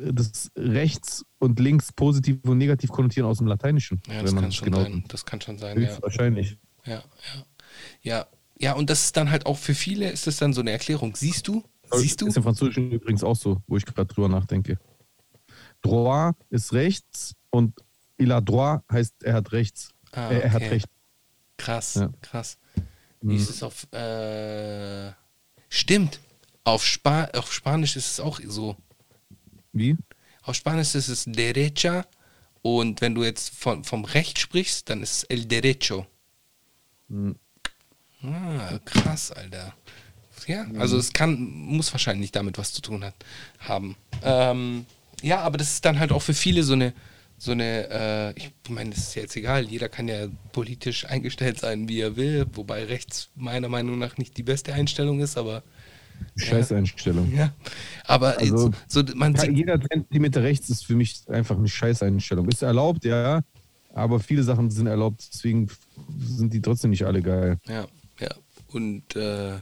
äh, das rechts und links positiv und negativ konnotieren aus dem Lateinischen. Ja, das kann schon genau sein. Das kann schon sein. Höchstwahrscheinlich. Ja, ja. Ja, ja, und das ist dann halt auch für viele, ist das dann so eine Erklärung. Siehst du? Siehst du? Ist im Französischen übrigens auch so, wo ich gerade drüber nachdenke. Droit ist rechts und il a droit heißt, er hat rechts. Ah, Äh, er hat okay. recht. Krass, Ja. krass. Mhm. Wie ist es auf. Äh, stimmt. Auf, Spa auf Spanisch ist es auch so. Wie? Auf Spanisch ist es derecha und wenn du jetzt von, vom Recht sprichst, dann ist es el derecho. Mhm. Ah, krass, Alter. Ja, also es kann, muss wahrscheinlich damit was zu tun hat, haben. Ähm, ja, aber das ist dann halt auch für viele so eine, so eine, äh, ich meine, das ist ja jetzt egal, jeder kann ja politisch eingestellt sein, wie er will, wobei rechts meiner Meinung nach nicht die beste Einstellung ist, aber Scheiß Einstellung. ja. Aber Also, so, man sieht, Jeder Zentimeter rechts ist für mich einfach eine Scheißeinstellung. Ist erlaubt, ja, aber viele Sachen sind erlaubt, deswegen sind die trotzdem nicht alle geil. Ja, ja. Und äh,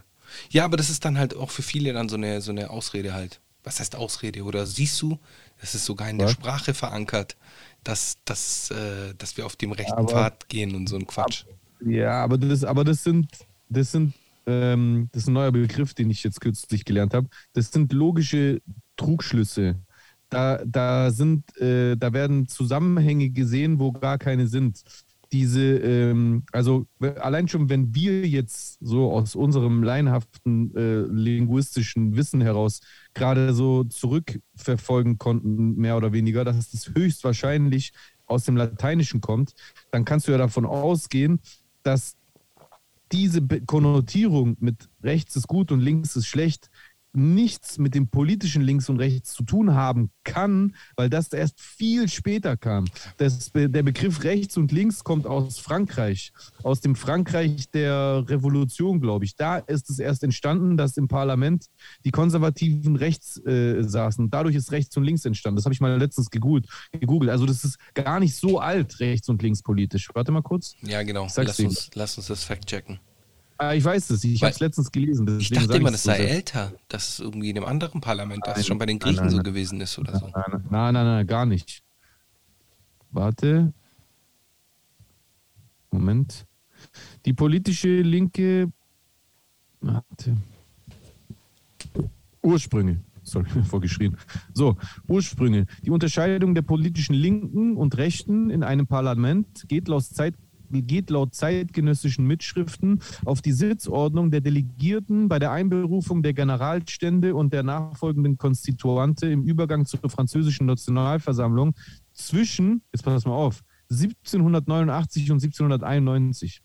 ja, aber das ist dann halt auch für viele dann so eine, so eine Ausrede halt. Was heißt Ausrede? Oder siehst du, das ist sogar in der Was? Sprache verankert, dass, dass, äh, dass wir auf dem rechten Aber- Pfad gehen und so ein Quatsch. Ja, aber das, aber das sind, das sind, ähm, das ist ein neuer Begriff, den ich jetzt kürzlich gelernt habe. Das sind logische Trugschlüsse. Da, da sind, äh, da werden Zusammenhänge gesehen, wo gar keine sind. Diese, ähm, also allein schon, wenn wir jetzt so aus unserem laienhaften äh, linguistischen Wissen heraus gerade so zurückverfolgen konnten, mehr oder weniger, dass es höchstwahrscheinlich aus dem Lateinischen kommt, dann kannst du ja davon ausgehen, dass diese Konnotierung mit rechts ist gut und links ist schlecht nichts mit dem politischen Links und Rechts zu tun haben kann, weil das erst viel später kam. Das, der Begriff rechts und links kommt aus Frankreich, aus dem Frankreich der Revolution, glaube ich. Da ist es erst entstanden, dass im Parlament die Konservativen rechts äh, saßen. Dadurch ist rechts und links entstanden. Das habe ich mal letztens gegoogelt. gegoogelt. Also das ist gar nicht so alt, rechts und links politisch. Warte mal kurz. Ja, genau. Lass uns, lass uns das fact-checken. Ah, ich weiß es. Ich habe es letztens gelesen. Ich dachte immer, das so sei sehr. älter, dass es irgendwie in einem anderen Parlament, dass es schon bei den Griechen nein, so nein. gewesen ist oder so. Nein, nein, nein, nein, gar nicht. Warte. Moment. Die politische Linke. Warte. Ursprünge. Sorry, vorgeschrien. So, Ursprünge. Die Unterscheidung der politischen Linken und Rechten in einem Parlament geht laut, Zeit, geht laut zeitgenössischen Mitschriften auf die Sitzordnung der Delegierten bei der Einberufung der Generalstände und der nachfolgenden Konstituante im Übergang zur französischen Nationalversammlung zwischen, jetzt pass mal auf, 1789 und 1791.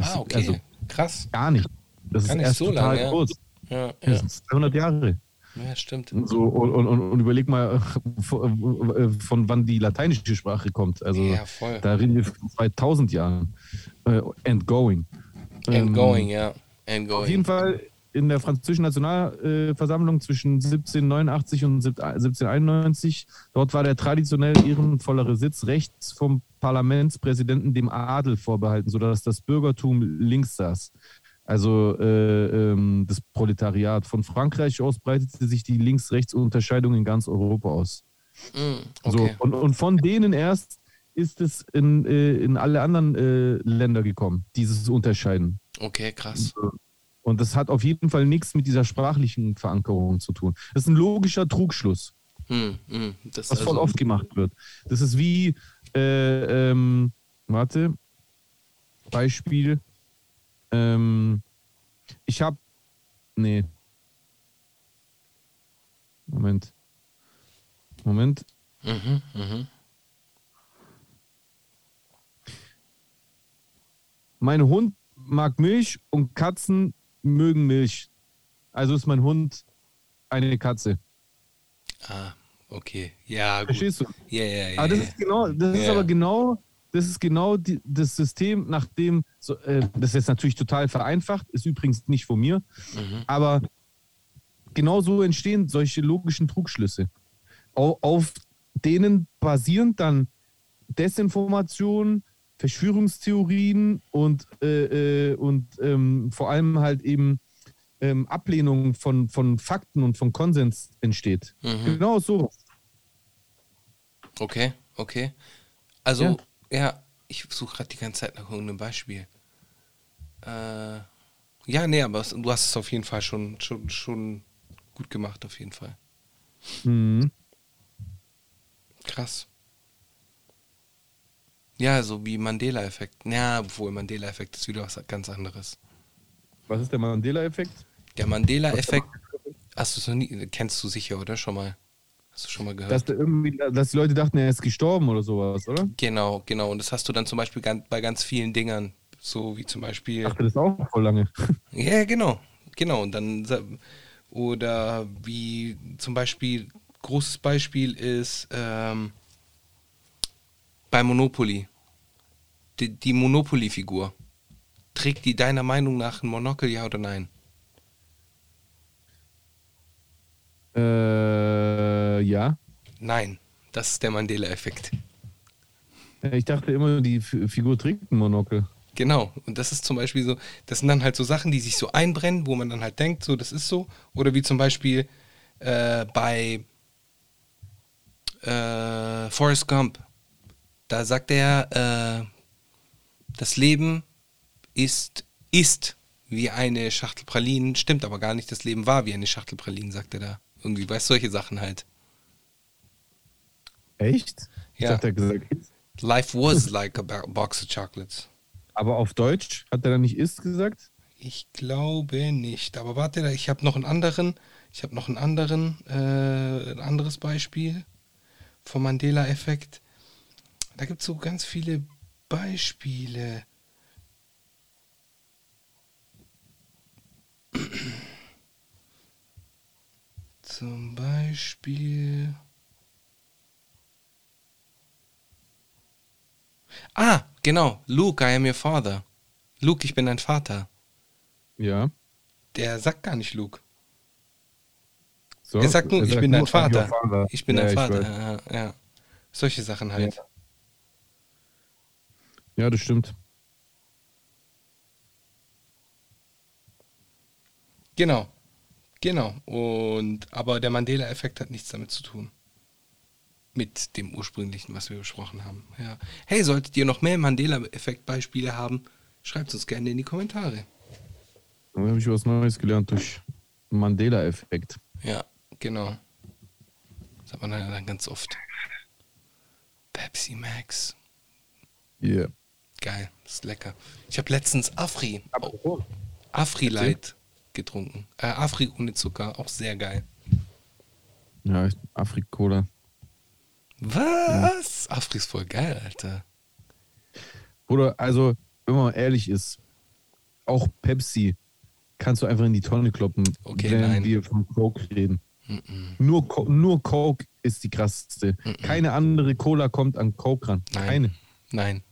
Ah, okay. Also Krass. gar nicht. Das Gar ist nicht erst so total lange, ja. groß. Ja, Das ja. sind 200 Jahre. Ja stimmt. So, und, und, und überleg mal, von, von wann die lateinische Sprache kommt. Also Ja, voll. da reden wir von 2000 Jahren. Äh, and going. And Ähm, going, ja. And Auf jeden going. Fall in der französischen Nationalversammlung zwischen 1789 und 1791. Dort war der traditionell ehrenvollere Sitz rechts vom Parlamentspräsidenten dem Adel vorbehalten, sodass das Bürgertum links saß. Also äh, ähm, das Proletariat. Von Frankreich aus breitete sich die Links-Rechts-Unterscheidung in ganz Europa aus. Mm, So, okay. und, und von denen erst ist es in, äh, in alle anderen äh, Länder gekommen, dieses Unterscheiden. okay, krass. Und das hat auf jeden Fall nichts mit dieser sprachlichen Verankerung zu tun. Das ist ein logischer Trugschluss, Hm, hm. Das was voll also, oft gemacht wird. Das ist wie, äh, ähm, warte, Beispiel, Ähm, ich habe. Nee. Moment. Moment. Mhm, mhm. Mein Hund mag Milch und Katzen mögen Milch. Also ist mein Hund eine Katze. Ah, okay. Ja, gut. Verstehst du? Ja, ja, ja. Aber das ist genau, das ist Ja. aber genau, das ist genau die, das System, nach dem, so, äh, das ist jetzt natürlich total vereinfacht, ist übrigens nicht von mir, Mhm. aber genau so entstehen solche logischen Trugschlüsse. Au- Auf denen basierend dann Desinformation, Verschwörungstheorien und, äh, äh, und ähm, vor allem halt eben ähm, Ablehnung von, von Fakten und von Konsens entsteht. Mhm. Genau so. Okay, okay. Also, Ja. ja, ich suche gerade die ganze Zeit nach irgendeinem Beispiel. Äh, ja, nee, aber es, du hast es auf jeden Fall schon, schon, schon gut gemacht, auf jeden Fall. Mhm. Krass. Ja, so wie Mandela-Effekt. Ja, obwohl Mandela-Effekt ist wieder was ganz anderes. Was ist der Mandela-Effekt? Der Mandela-Effekt, hast du es noch nie, kennst du sicher, oder? Schon mal. Hast du schon mal gehört? Dass, da irgendwie, dass die Leute dachten, er ist gestorben oder sowas, oder? genau, genau. Und das hast du dann zum Beispiel bei ganz vielen Dingern. So wie zum Beispiel. Ich dachte das auch voll lange. Ja, genau. Genau. Und dann oder wie zum Beispiel, großes Beispiel ist ähm, bei Monopoly. Die, die Monopoly-Figur. Trägt die deiner Meinung nach ein Monokel, ja oder nein? Äh, ja. Nein. Das ist der Mandela-Effekt. Ich dachte immer, die Figur trägt ein Monokel. Genau. Und das ist zum Beispiel so, das sind dann halt so Sachen, die sich so einbrennen, wo man dann halt denkt, so, das ist so. Oder wie zum Beispiel äh, bei äh, Forrest Gump. Da sagt er, äh, das Leben ist, ist wie eine Schachtel Pralinen, stimmt aber gar nicht, das Leben war wie eine Schachtel Pralinen, sagt er da. Irgendwie, weißt solche Sachen halt. Echt? Ich Ja. dachte, er hat gesagt. Life was like a bo- box of chocolates. Aber auf Deutsch hat er dann nicht ist gesagt? Ich glaube nicht. Aber warte, ich habe noch einen anderen. Ich habe noch einen anderen, äh, ein anderes Beispiel vom Mandela-Effekt. Da gibt es so ganz viele Beispiele. Zum Beispiel. Ah, genau. Luke, I am your father. Luke, ich bin dein Vater. Ja. Der sagt gar nicht Luke. So, er sagt nur, ich bin dein Vater. Vater. Ich bin ja, dein Vater. Ja, ja. Solche Sachen halt. Ja, das stimmt. Genau. Genau. Und aber der Mandela-Effekt hat nichts damit zu tun. Mit dem ursprünglichen, was wir besprochen haben. Ja. Hey, solltet ihr noch mehr Mandela-Effekt-Beispiele haben, schreibt uns gerne in die Kommentare. Da habe ich was Neues gelernt durch Mandela-Effekt. Ja, genau. Das hat man dann dann ganz oft. Pepsi Max. Yeah. Geil, ist lecker. Ich habe letztens Afri, Apropos. Afri Light getrunken. Äh, Afri ohne Zucker, auch sehr geil. Ja, Afrikola. Was? Afri ist voll geil, Alter. Oder, also, wenn man ehrlich ist, auch Pepsi kannst du einfach in die Tonne kloppen, Okay, wenn nein. wir von Coke reden. Nur, Co nur Coke ist die krasseste. Keine andere Cola kommt an Coke ran. Nein. Keine. Nein,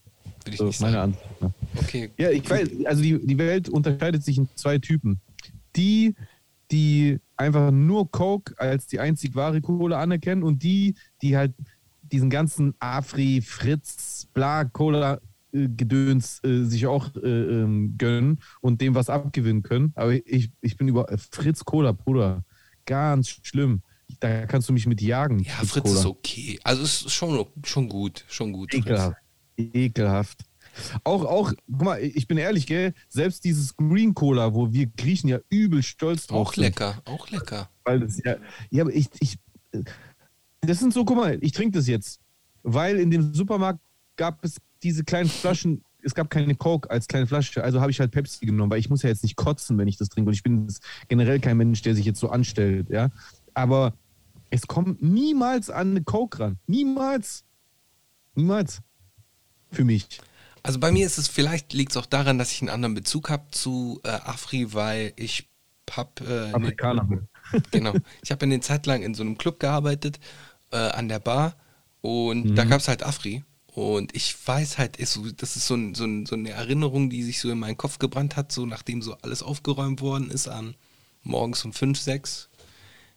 würde ich So, nicht meine sagen. Nach. Okay, Ja, ich weiß, also die, die Welt unterscheidet sich in zwei Typen. Die, die einfach nur Coke als die einzig wahre Cola anerkennen und die, die halt diesen ganzen Afri, Fritz, bla, Cola äh, Gedöns äh, sich auch äh, ähm, gönnen und dem was abgewinnen können. Aber ich, ich bin über äh, Fritz Cola, Bruder. Ganz schlimm. Da kannst du mich mit jagen. ja, Fritz ist okay. Also es ist schon, schon gut, schon gut. Fritz. Ekelhaft. Ekelhaft. Auch, auch, guck mal, ich bin ehrlich, gell, selbst dieses Green Cola, wo wir Griechen ja übel stolz drauf Auch sind. lecker, auch lecker. Weil das ja, ja, aber ich, ich, das sind so, guck mal, ich trinke das jetzt, weil in dem Supermarkt gab es diese kleinen Flaschen es gab keine Coke als kleine Flasche, also habe ich halt Pepsi genommen, weil ich muss ja jetzt nicht kotzen, wenn ich das trinke. Und ich bin generell kein Mensch, der sich jetzt so anstellt, ja. Aber es kommt niemals an eine Coke ran. Niemals. Niemals. Für mich. Also bei mir ist es, vielleicht liegt es auch daran, dass ich einen anderen Bezug habe zu äh, Afri, weil ich hab, äh, Afrikaner. Ne, genau. Ich habe eine Zeit lang in so einem Club gearbeitet, äh, an der Bar. Und mhm. da gab es halt Afri. Und ich weiß halt, ist so, das ist so, ein, so, ein, so, eine Erinnerung, die sich so in meinen Kopf gebrannt hat, so nachdem so alles aufgeräumt worden ist, an morgens um 5, 6,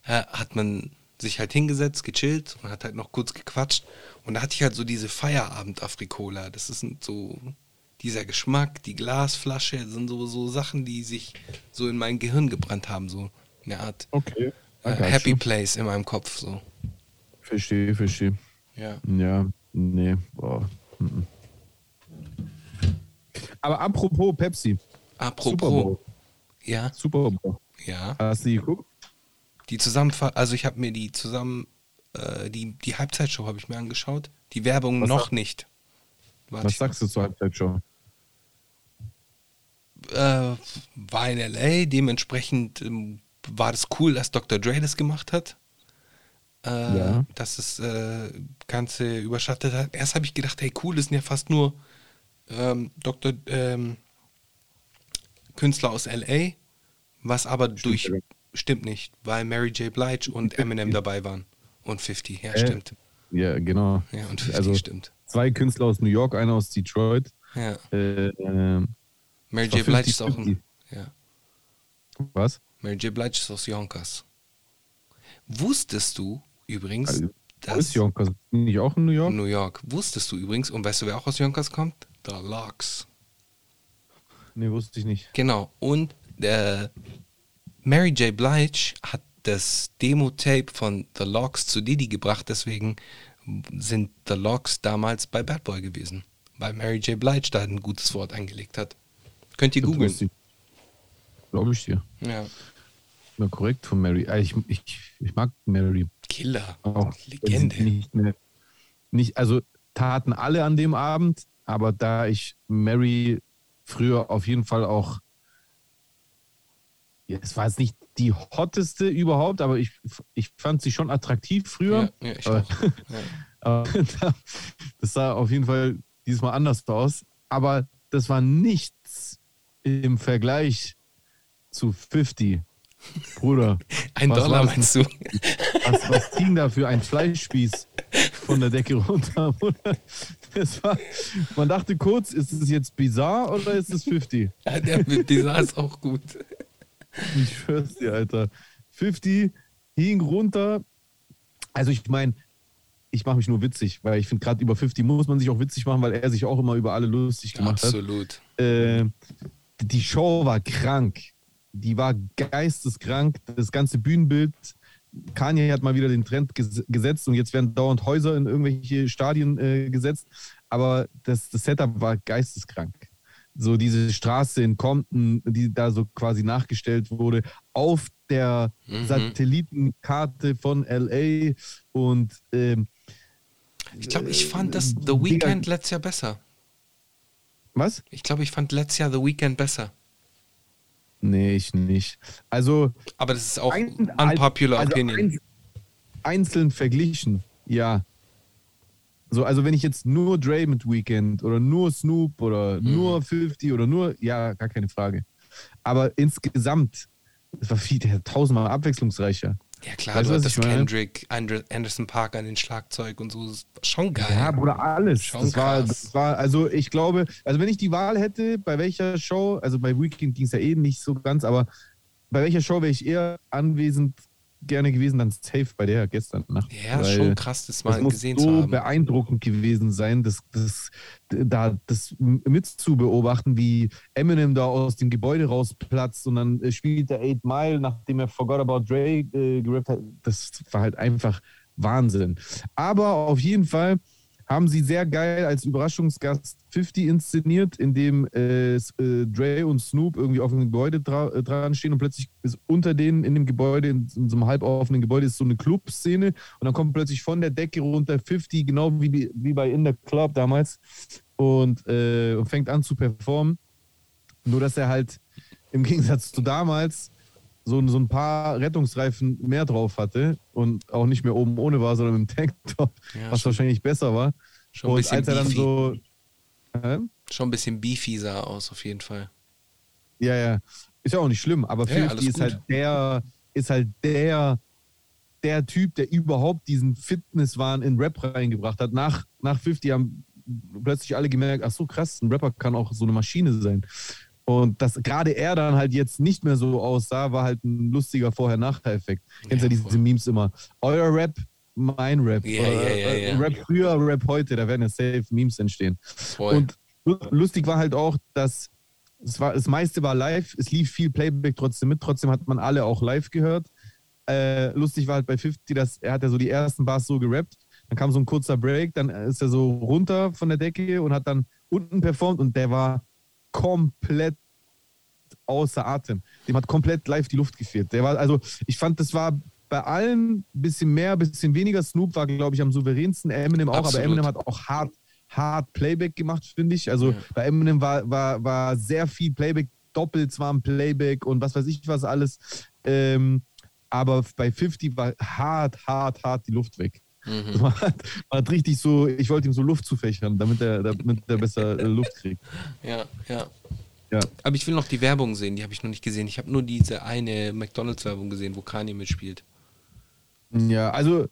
äh, hat man sich halt hingesetzt, gechillt und hat halt noch kurz gequatscht. Und da hatte ich halt so diese Feierabend-Afrikola. Das ist so dieser Geschmack, die Glasflasche, das sind so, so Sachen, die sich so in mein Gehirn gebrannt haben, so eine Art okay. äh, Happy Place in meinem Kopf. So. Verstehe, verstehe. Ja. Ja, nee, boah. Aber apropos Pepsi. Apropos. Super Bowl. Ja. Super Bowl. Ja. Hast du die geguckt? Die Zusammenfassung, also ich habe mir die zusammen, äh, die, die Halbzeitshow habe ich mir angeschaut. Die Werbung Was noch nicht. Warte, Was sagst du zur Halbzeitshow? äh, war in LA, dementsprechend ähm, war das cool, dass Dr. Dre das gemacht hat. Äh, Ja. Dass es äh, Ganze überschattet hat. Erst habe ich gedacht, hey cool, das sind ja fast nur ähm, Dr. Ähm, Künstler aus LA, was aber durch aber. stimmt nicht, weil Mary J. Blige und Eminem dabei waren. Und 50, ja, Äh, stimmt. Ja, genau. Ja, und 50 also stimmt. zwei Künstler aus New York, einer aus Detroit. Ja. Äh, äh, Mary war J. Blige ist auch 50-50. ein. Ja. was? Mary J. Blige ist aus Yonkers. Wusstest du übrigens, Also, Wo dass ist Yonkers? Bin ich auch in New York? New York, wusstest du übrigens, und weißt du, wer auch aus Yonkers kommt? The Locks. Nee, wusste ich nicht. Genau. Und der Mary J. Blige hat das Demo-Tape von The Locks zu Diddy gebracht, deswegen sind The Locks damals bei Bad Boy gewesen, weil Mary J. Blige da ein gutes Wort eingelegt hat. Könnt ihr googeln. Glaube ich dir. Ja. Na, korrekt von Mary. Äh, Ich, ich, ich mag Mary Killer. auch. Legende. Nicht, mehr, nicht, also taten alle an dem Abend, aber da ich Mary früher auf jeden Fall auch, ja, es war jetzt nicht die hotteste überhaupt, aber ich, ich fand sie schon attraktiv früher. Ja, ja, Aber-. Ja. Das sah auf jeden Fall diesmal anders aus. Aber das war nichts im Vergleich zu 50. Bruder, Ein Was Dollar meinst du? was, was ging da für ein Fleischspieß von der Decke runter? War, man dachte kurz, ist es jetzt bizarr oder ist es 50? Ja, der dieser ist auch gut. Ich schwör's dir, Alter. 50 hing runter. Also ich meine, ich mache mich nur witzig, weil ich finde, gerade über 50 muss man sich auch witzig machen, weil er sich auch immer über alle lustig gemacht Absolut. hat. Äh, die Show war krank. Die war geisteskrank. Das ganze Bühnenbild. Kanye hat mal wieder den Trend ges gesetzt und jetzt werden dauernd Häuser in irgendwelche Stadien äh, gesetzt. Aber das, das Setup war geisteskrank. So diese Straße in Compton, die da so quasi nachgestellt wurde, auf der Mhm. Satellitenkarte von LA und ähm, Ich glaube, ich fand das The Digga. Weeknd letztes Jahr besser. was? Ich glaube, ich fand letztes Jahr The Weeknd besser. Nee, ich nicht. Also Aber das ist auch Ein- unpopular also opinion. einz- einzeln verglichen, ja. So, also wenn ich jetzt nur Dre mit Weekend oder nur Snoop oder Mhm. nur 50 oder nur, ja, gar keine Frage. Aber insgesamt, es war viel, der tausendmal abwechslungsreicher. Ja klar, weißt du meine? Kendrick, Anderson Park an den Schlagzeug und so. Das war schon geil. Ja, Bruder, alles. Schon Das war, das war, also ich glaube, also wenn ich die Wahl hätte, bei welcher Show, also bei Weekend ging es ja eh nicht so ganz, aber bei welcher Show wäre ich eher anwesend gerne gewesen, dann safe bei der gestern Nacht. Ja, schon krass, das mal das muss gesehen so zu haben. beeindruckend gewesen sein, das, das, da das mitzubeobachten, wie Eminem da aus dem Gebäude rausplatzt und dann spielt er Eight Mile, nachdem er Forgot About Dre äh, gerappt hat. Das war halt einfach Wahnsinn. Aber auf jeden Fall haben sie sehr geil als Überraschungsgast 50 inszeniert, in dem äh, äh, Dre und Snoop irgendwie auf dem Gebäude dra äh, dran stehen und plötzlich ist unter denen in dem Gebäude, in, so einem halboffenen Gebäude, ist so eine Clubszene und dann kommt plötzlich von der Decke runter 50, genau wie, wie bei In the Club damals. und, äh, und fängt an zu performen. Nur, dass er halt im Gegensatz zu damals so, so ein paar Rettungsreifen mehr drauf hatte und auch nicht mehr oben ohne war, sondern mit dem Tanktop, Ja, was schon- wahrscheinlich besser war. Schon ein und bisschen als er dann beefy. so. Hä? Schon ein bisschen beefy sah aus, auf jeden Fall. Ja, ja. Ist ja auch nicht schlimm, aber Ja, 50 alles ist gut. halt der, ist halt der, der Typ, der überhaupt diesen Fitnesswahn in Rap reingebracht hat. Nach, nach 50 haben plötzlich alle gemerkt, ach so krass, ein Rapper kann auch so eine Maschine sein. Und dass gerade er dann halt jetzt nicht mehr so aussah, war halt ein lustiger Vorher-Nachher-Effekt. Kennst ja Ja, diese voll. Memes immer. Euer Rap, mein Rap. Ja, ja, ja, äh, ja. Rap früher, Rap heute, da werden ja safe Memes entstehen. Voll. Und lu- lustig war halt auch, dass es war, das meiste war live, es lief viel Playback trotzdem mit, trotzdem hat man alle auch live gehört. Äh, lustig war halt bei 50, dass er hat ja so die ersten Bars so gerappt, dann kam so ein kurzer Break, dann ist er so runter von der Decke und hat dann unten performt und der war komplett außer Atem. Dem hat komplett live die Luft gefehlt. Der war, also ich fand, das war bei allen ein bisschen mehr, ein bisschen weniger. Snoop war, glaube ich, am souveränsten, Eminem auch, Absolut. aber Eminem hat auch hart, hart Playback gemacht, finde ich. Also Ja. bei Eminem war, war, war sehr viel Playback, doppelt zwar ein Playback und was weiß ich was alles. Ähm, aber bei 50 war hart, hart, hart die Luft weg. Mhm. Man hat, man hat richtig so, ich wollte ihm so Luft zufächern, damit er, damit er besser äh, Luft kriegt. Ja, ja. Ja. Aber ich will noch die Werbung sehen, die habe ich noch nicht gesehen. Ich habe nur diese eine McDonalds-Werbung gesehen, wo Kanye mitspielt. Ja, also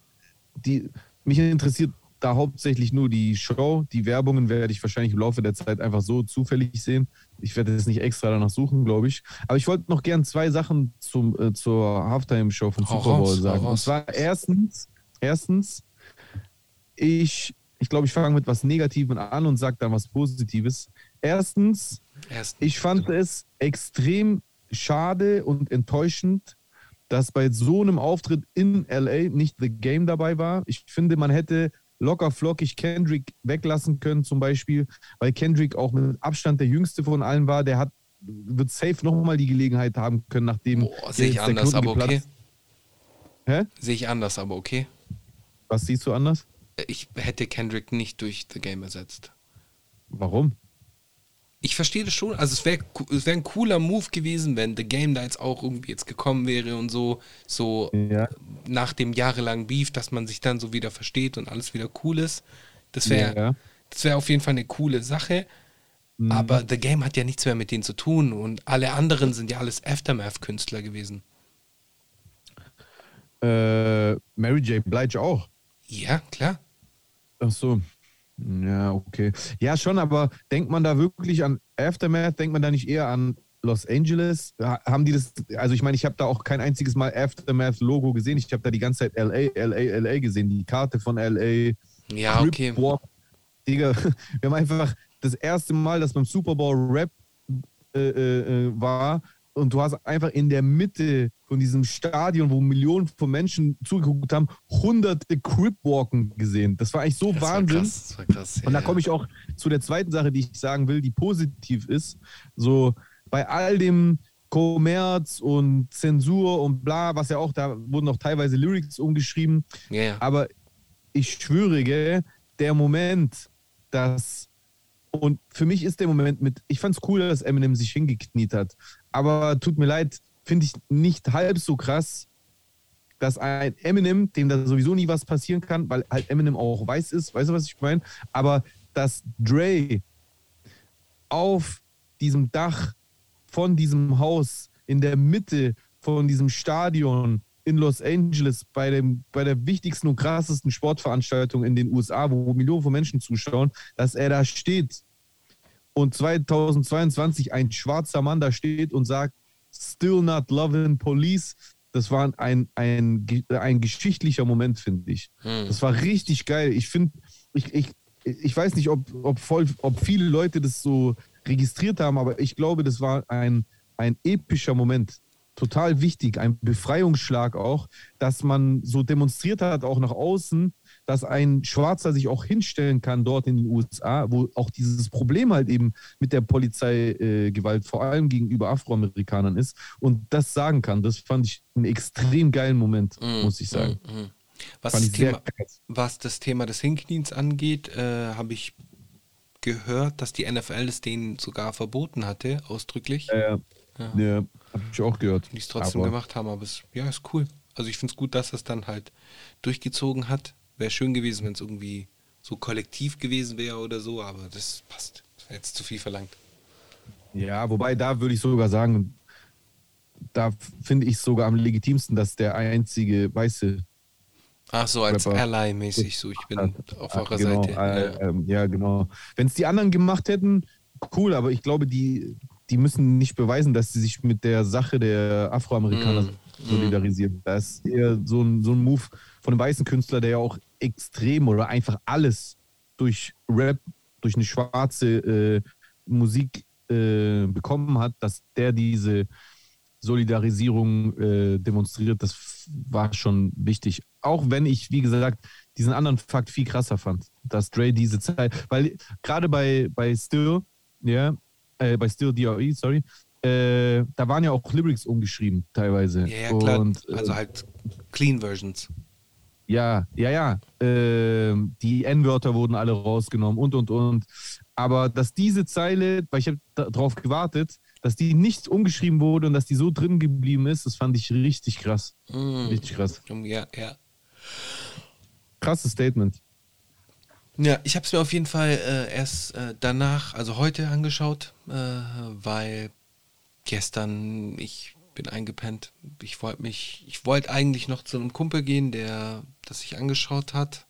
die, mich interessiert da hauptsächlich nur die Show. Die Werbungen werde ich wahrscheinlich im Laufe der Zeit einfach so zufällig sehen. Ich werde jetzt nicht extra danach suchen, glaube ich. Aber ich wollte noch gern zwei Sachen zum, äh, zur Halftime-Show Hau Super Bowl sagen. Und zwar erstens, erstens, ich, ich glaube, ich fange mit was Negativem an und sage dann was Positives. Erstens, Erst. ich fand es extrem schade und enttäuschend, dass bei so einem Auftritt in LA nicht The Game dabei war. Ich finde, man hätte locker flockig Kendrick weglassen können, zum Beispiel, weil Kendrick auch mit Abstand der jüngste von allen war. Der hat, wird safe nochmal die Gelegenheit haben können, nachdem Boah, sehe ich anders, aber okay. Hä? Sehe ich anders, aber okay. Was siehst du anders? Ich hätte Kendrick nicht durch The Game ersetzt. Warum? Ich verstehe das schon. Also es wäre es wär ein cooler Move gewesen, wenn The Game da jetzt auch irgendwie jetzt gekommen wäre und so, so Ja. nach dem jahrelangen Beef, dass man sich dann so wieder versteht und alles wieder cool ist. Das wäre Ja. das wäre auf jeden Fall eine coole Sache. Mhm. Aber The Game hat ja nichts mehr mit denen zu tun und alle anderen sind ja alles Aftermath-Künstler gewesen. Äh, Mary J. Blige auch. Ja, klar. Ach so. Ja, okay. Ja, schon, aber denkt man da wirklich an Aftermath? Denkt man da nicht eher an Los Angeles? Ha- Haben die das, also ich meine, ich habe da auch kein einziges Mal Aftermath-Logo gesehen. Ich habe da die ganze Zeit LA, LA, LA gesehen, die Karte von LA. Ja, Crip okay. Walk. Digga, wir haben einfach das erste Mal, dass beim Super Bowl Rap äh, äh, äh, war und du hast einfach in der Mitte von diesem Stadion, wo Millionen von Menschen zugeguckt haben, hunderte Crip-Walken gesehen. Das war eigentlich so Das war Wahnsinn. krass, das war krass. Und da komme ich auch zu der zweiten Sache, die ich sagen will, die positiv ist. So bei all dem Kommerz und Zensur und bla, was ja auch, da wurden auch teilweise Lyrics umgeschrieben. Ja, ja. Aber ich schwöre, gell, der Moment, dass und für mich ist der Moment mit, ich fand es cool, dass Eminem sich hingekniet hat. Aber tut mir leid, finde ich nicht halb so krass, dass ein Eminem, dem da sowieso nie was passieren kann, weil halt Eminem auch weiß ist, weißt du, was ich meine? Aber dass Dre auf diesem Dach von diesem Haus in der Mitte von diesem Stadion in Los Angeles bei, dem, bei der wichtigsten und krassesten Sportveranstaltung in den USA, wo Millionen von Menschen zuschauen, dass er da steht und 2022 ein schwarzer Mann da steht und sagt, still not loving police, das war ein, ein, ein geschichtlicher Moment, finde ich. Hm. Das war richtig geil. Ich finde, ich, ich, ich weiß nicht, ob, ob, voll, ob viele Leute das so registriert haben, aber ich glaube, das war ein, ein epischer Moment. Total wichtig, ein Befreiungsschlag auch, dass man so demonstriert hat, auch nach außen, dass ein Schwarzer sich auch hinstellen kann dort in den USA, wo auch dieses Problem halt eben mit der Polizeigewalt vor allem gegenüber Afroamerikanern ist und das sagen kann. Das fand ich einen extrem geilen Moment, Mm, muss ich sagen. mm, mm. Was, das Thema, was das Thema des Hinkniens angeht, äh, habe ich gehört, dass die NFL es denen sogar verboten hatte, ausdrücklich. Äh, Ja. ja, hab ich auch gehört. die es trotzdem Aber- gemacht haben, aber es ja, ist cool. Also ich finde es gut, dass das dann halt durchgezogen hat. Wäre schön gewesen, wenn es irgendwie so kollektiv gewesen wäre oder so, aber das passt. Das wäre jetzt zu viel verlangt. Ja, wobei da würde ich sogar sagen, da finde ich es sogar am legitimsten, dass der einzige Weiße Ach so, als. Ally-mäßig, so ich bin auf Ah, eurer genau, Seite. Äh, ja. ähm, ja, genau. Wenn es die anderen gemacht hätten, cool, aber ich glaube, die, die müssen nicht beweisen, dass sie sich mit der Sache der Afroamerikaner Mm, solidarisieren. Das ist eher so ein, so ein Move von einem weißen Künstler, der ja auch extrem oder einfach alles durch Rap, durch eine schwarze äh, Musik äh, bekommen hat, dass der diese Solidarisierung äh, demonstriert, das war schon wichtig. Auch wenn ich, wie gesagt, diesen anderen Fakt viel krasser fand, dass Dre diese Zeit, weil gerade bei, bei Still, ja, äh, bei Still DRE, sorry, äh, da waren ja auch Lyrics umgeschrieben teilweise. Ja, ja, klar. Und, äh, also halt Clean Versions. Ja, ja, ja. Ähm, die N-Wörter wurden alle rausgenommen und, und, und. Aber dass diese Zeile, weil ich habe darauf gewartet, dass die nicht umgeschrieben wurde und dass die so drin geblieben ist, das fand ich richtig krass. Mm. Richtig krass. Ja, ja. Krasses Statement. Ja, ich habe es mir auf jeden Fall äh, erst äh, danach, also heute angeschaut, äh, weil gestern ich bin eingepennt. Ich wollte mich, ich wollte eigentlich noch zu einem Kumpel gehen, der das sich angeschaut hat,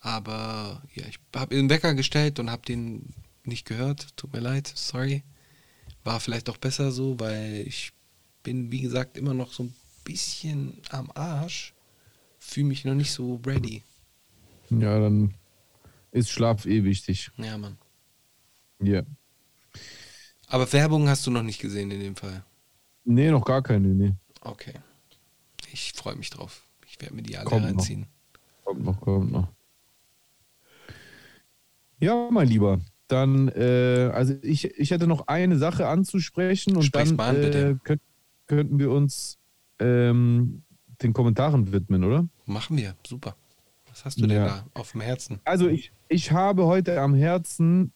aber ja, ich habe den Wecker gestellt und habe den nicht gehört. Tut mir leid, sorry. War vielleicht auch besser so, weil ich bin, wie gesagt, immer noch so ein bisschen am Arsch. Fühle mich noch nicht so ready. Ja, dann ist Schlaf eh wichtig. Ja, Mann. Ja. Aber Werbung hast du noch nicht gesehen in dem Fall. Nee, noch gar keine, nee. Okay. Ich freue mich drauf. Ich werde mir die alle Kommt noch. reinziehen. Kommt noch, kommt noch. Ja, mein Lieber. Dann, äh, also ich, ich hätte noch eine Sache anzusprechen und Sprech's dann an, äh, könnt, könnten wir uns ähm, den Kommentaren widmen, oder? Machen wir. Super. Was hast du denn Ja. da auf dem Herzen? Also ich, ich habe heute am Herzen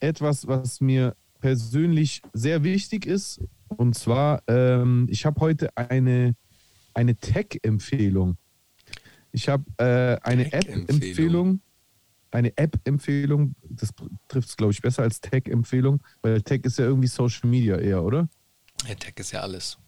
etwas, was mir persönlich sehr wichtig ist. Und zwar, ähm, ich habe heute eine, eine Tech-Empfehlung. Ich habe äh, eine. App-Empfehlung. Eine App-Empfehlung, das trifft es, glaube ich, besser als Tech-Empfehlung, weil Tech ist ja irgendwie Social Media eher, oder? Ja, Tech ist ja alles.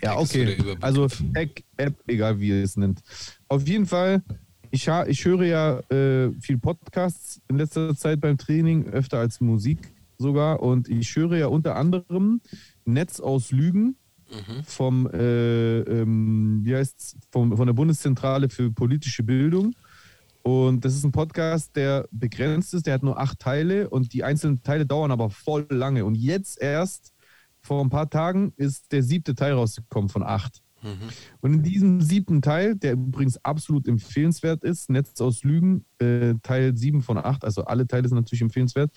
Ja, okay. Also Tech, App, egal wie ihr es nennt. Auf jeden Fall, ich, ha, ich höre ja äh, viel Podcasts in letzter Zeit beim Training, öfter als Musik sogar. Und ich höre ja unter anderem Netz aus Lügen Mhm. vom, äh, ähm, wie heißt's, vom, von der Bundeszentrale für politische Bildung. Und das ist ein Podcast, der begrenzt ist, der hat nur acht Teile und die einzelnen Teile dauern aber voll lange. Und jetzt erst, vor ein paar Tagen, ist der siebte Teil rausgekommen von acht. Mhm. Und in diesem siebten Teil, der übrigens absolut empfehlenswert ist, Netz aus Lügen, äh, Teil 7 von 8, also alle Teile sind natürlich empfehlenswert,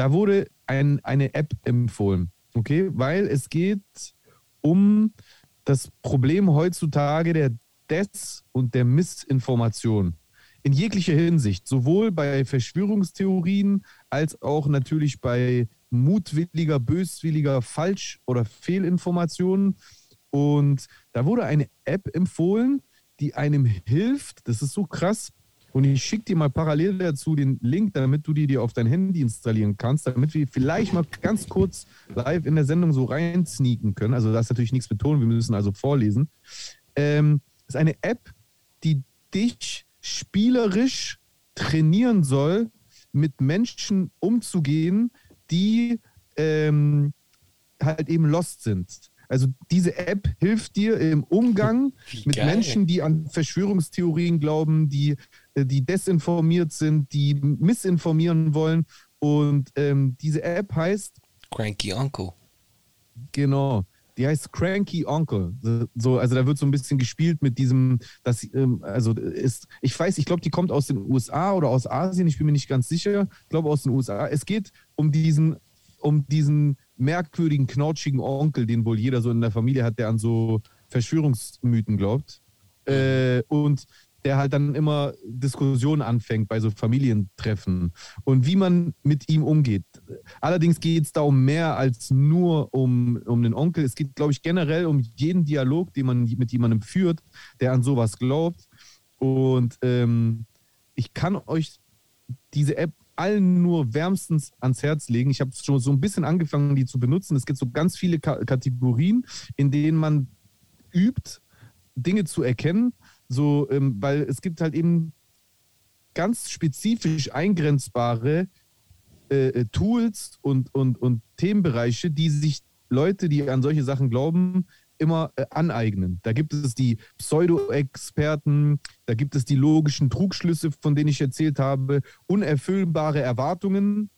da wurde ein, eine App empfohlen. Okay, weil es geht um das Problem heutzutage der Des- und der Missinformation. In jeglicher Hinsicht, sowohl bei Verschwörungstheorien als auch natürlich bei mutwilliger, böswilliger Falsch- oder Fehlinformationen. Und da wurde eine App empfohlen, die einem hilft. Das ist so krass. Und ich schicke dir mal parallel dazu den Link, damit du die dir auf dein Handy installieren kannst, damit wir vielleicht mal ganz kurz live in der Sendung so rein sneaken können. Also da ist natürlich nichts Ton, wir müssen also vorlesen. Ähm, das ist eine App, die dich spielerisch trainieren soll, mit Menschen umzugehen, die ähm, halt eben lost sind. Also diese App hilft dir im Umgang mit. Menschen, die an Verschwörungstheorien glauben, die, die desinformiert sind, die missinformieren wollen. Und ähm, diese App heißt Cranky Uncle. Genau. Die heißt Cranky Uncle. So, also da wird so ein bisschen gespielt mit diesem, das, ähm, also ist, ich weiß, ich glaube, die kommt aus den USA oder aus Asien, ich bin mir nicht ganz sicher. Ich glaube aus den USA. Es geht um diesen, um diesen merkwürdigen, knautschigen Onkel, den wohl jeder so in der Familie hat, der an so Verschwörungsmythen glaubt. Äh, und der halt dann immer Diskussionen anfängt bei so Familientreffen und wie man mit ihm umgeht. Allerdings geht es da um mehr als nur um, um den Onkel. Es geht, glaube ich, generell um jeden Dialog, den man mit jemandem führt, der an sowas glaubt. Und ähm, ich kann euch diese App allen nur wärmstens ans Herz legen. Ich habe schon so ein bisschen angefangen, die zu benutzen. Es gibt so ganz viele Ka Kategorien, in denen man übt, Dinge zu erkennen. So, ähm, weil es gibt halt eben ganz spezifisch eingrenzbare äh, äh, Tools und, und, und Themenbereiche, die sich Leute, die an solche Sachen glauben, immer äh, aneignen. Da gibt es die Pseudo-Experten, da gibt es die logischen Trugschlüsse, von denen ich erzählt habe, unerfüllbare Erwartungen.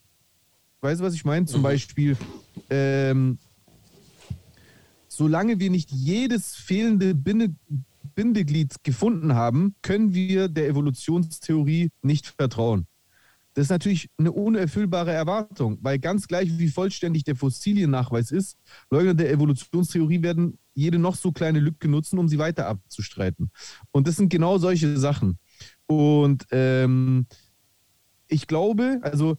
Weißt du, was ich meine? Zum Mhm. Beispiel, ähm, solange wir nicht jedes fehlende Binde, Bindeglied gefunden haben, können wir der Evolutionstheorie nicht vertrauen. Das ist natürlich eine unerfüllbare Erwartung, weil ganz gleich wie vollständig der Fossiliennachweis ist, Leugner der Evolutionstheorie werden jede noch so kleine Lücke nutzen, um sie weiter abzustreiten. Und das sind genau solche Sachen. Und ähm, ich glaube, also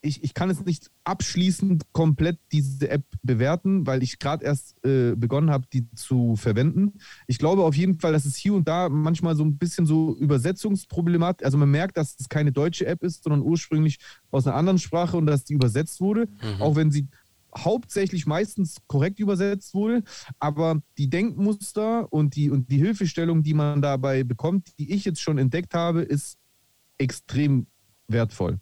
ich, ich kann es nicht abschließend komplett diese App bewerten, weil ich gerade erst äh, begonnen habe, die zu verwenden. Ich glaube auf jeden Fall, dass es hier und da manchmal so ein bisschen so Übersetzungsproblematik, also man merkt, dass es keine deutsche App ist, sondern ursprünglich aus einer anderen Sprache und dass die übersetzt wurde, auch wenn sie hauptsächlich meistens korrekt übersetzt wurde, aber die Denkmuster und die, und die Hilfestellung, die man dabei bekommt, die ich jetzt schon entdeckt habe, ist extrem wertvoll.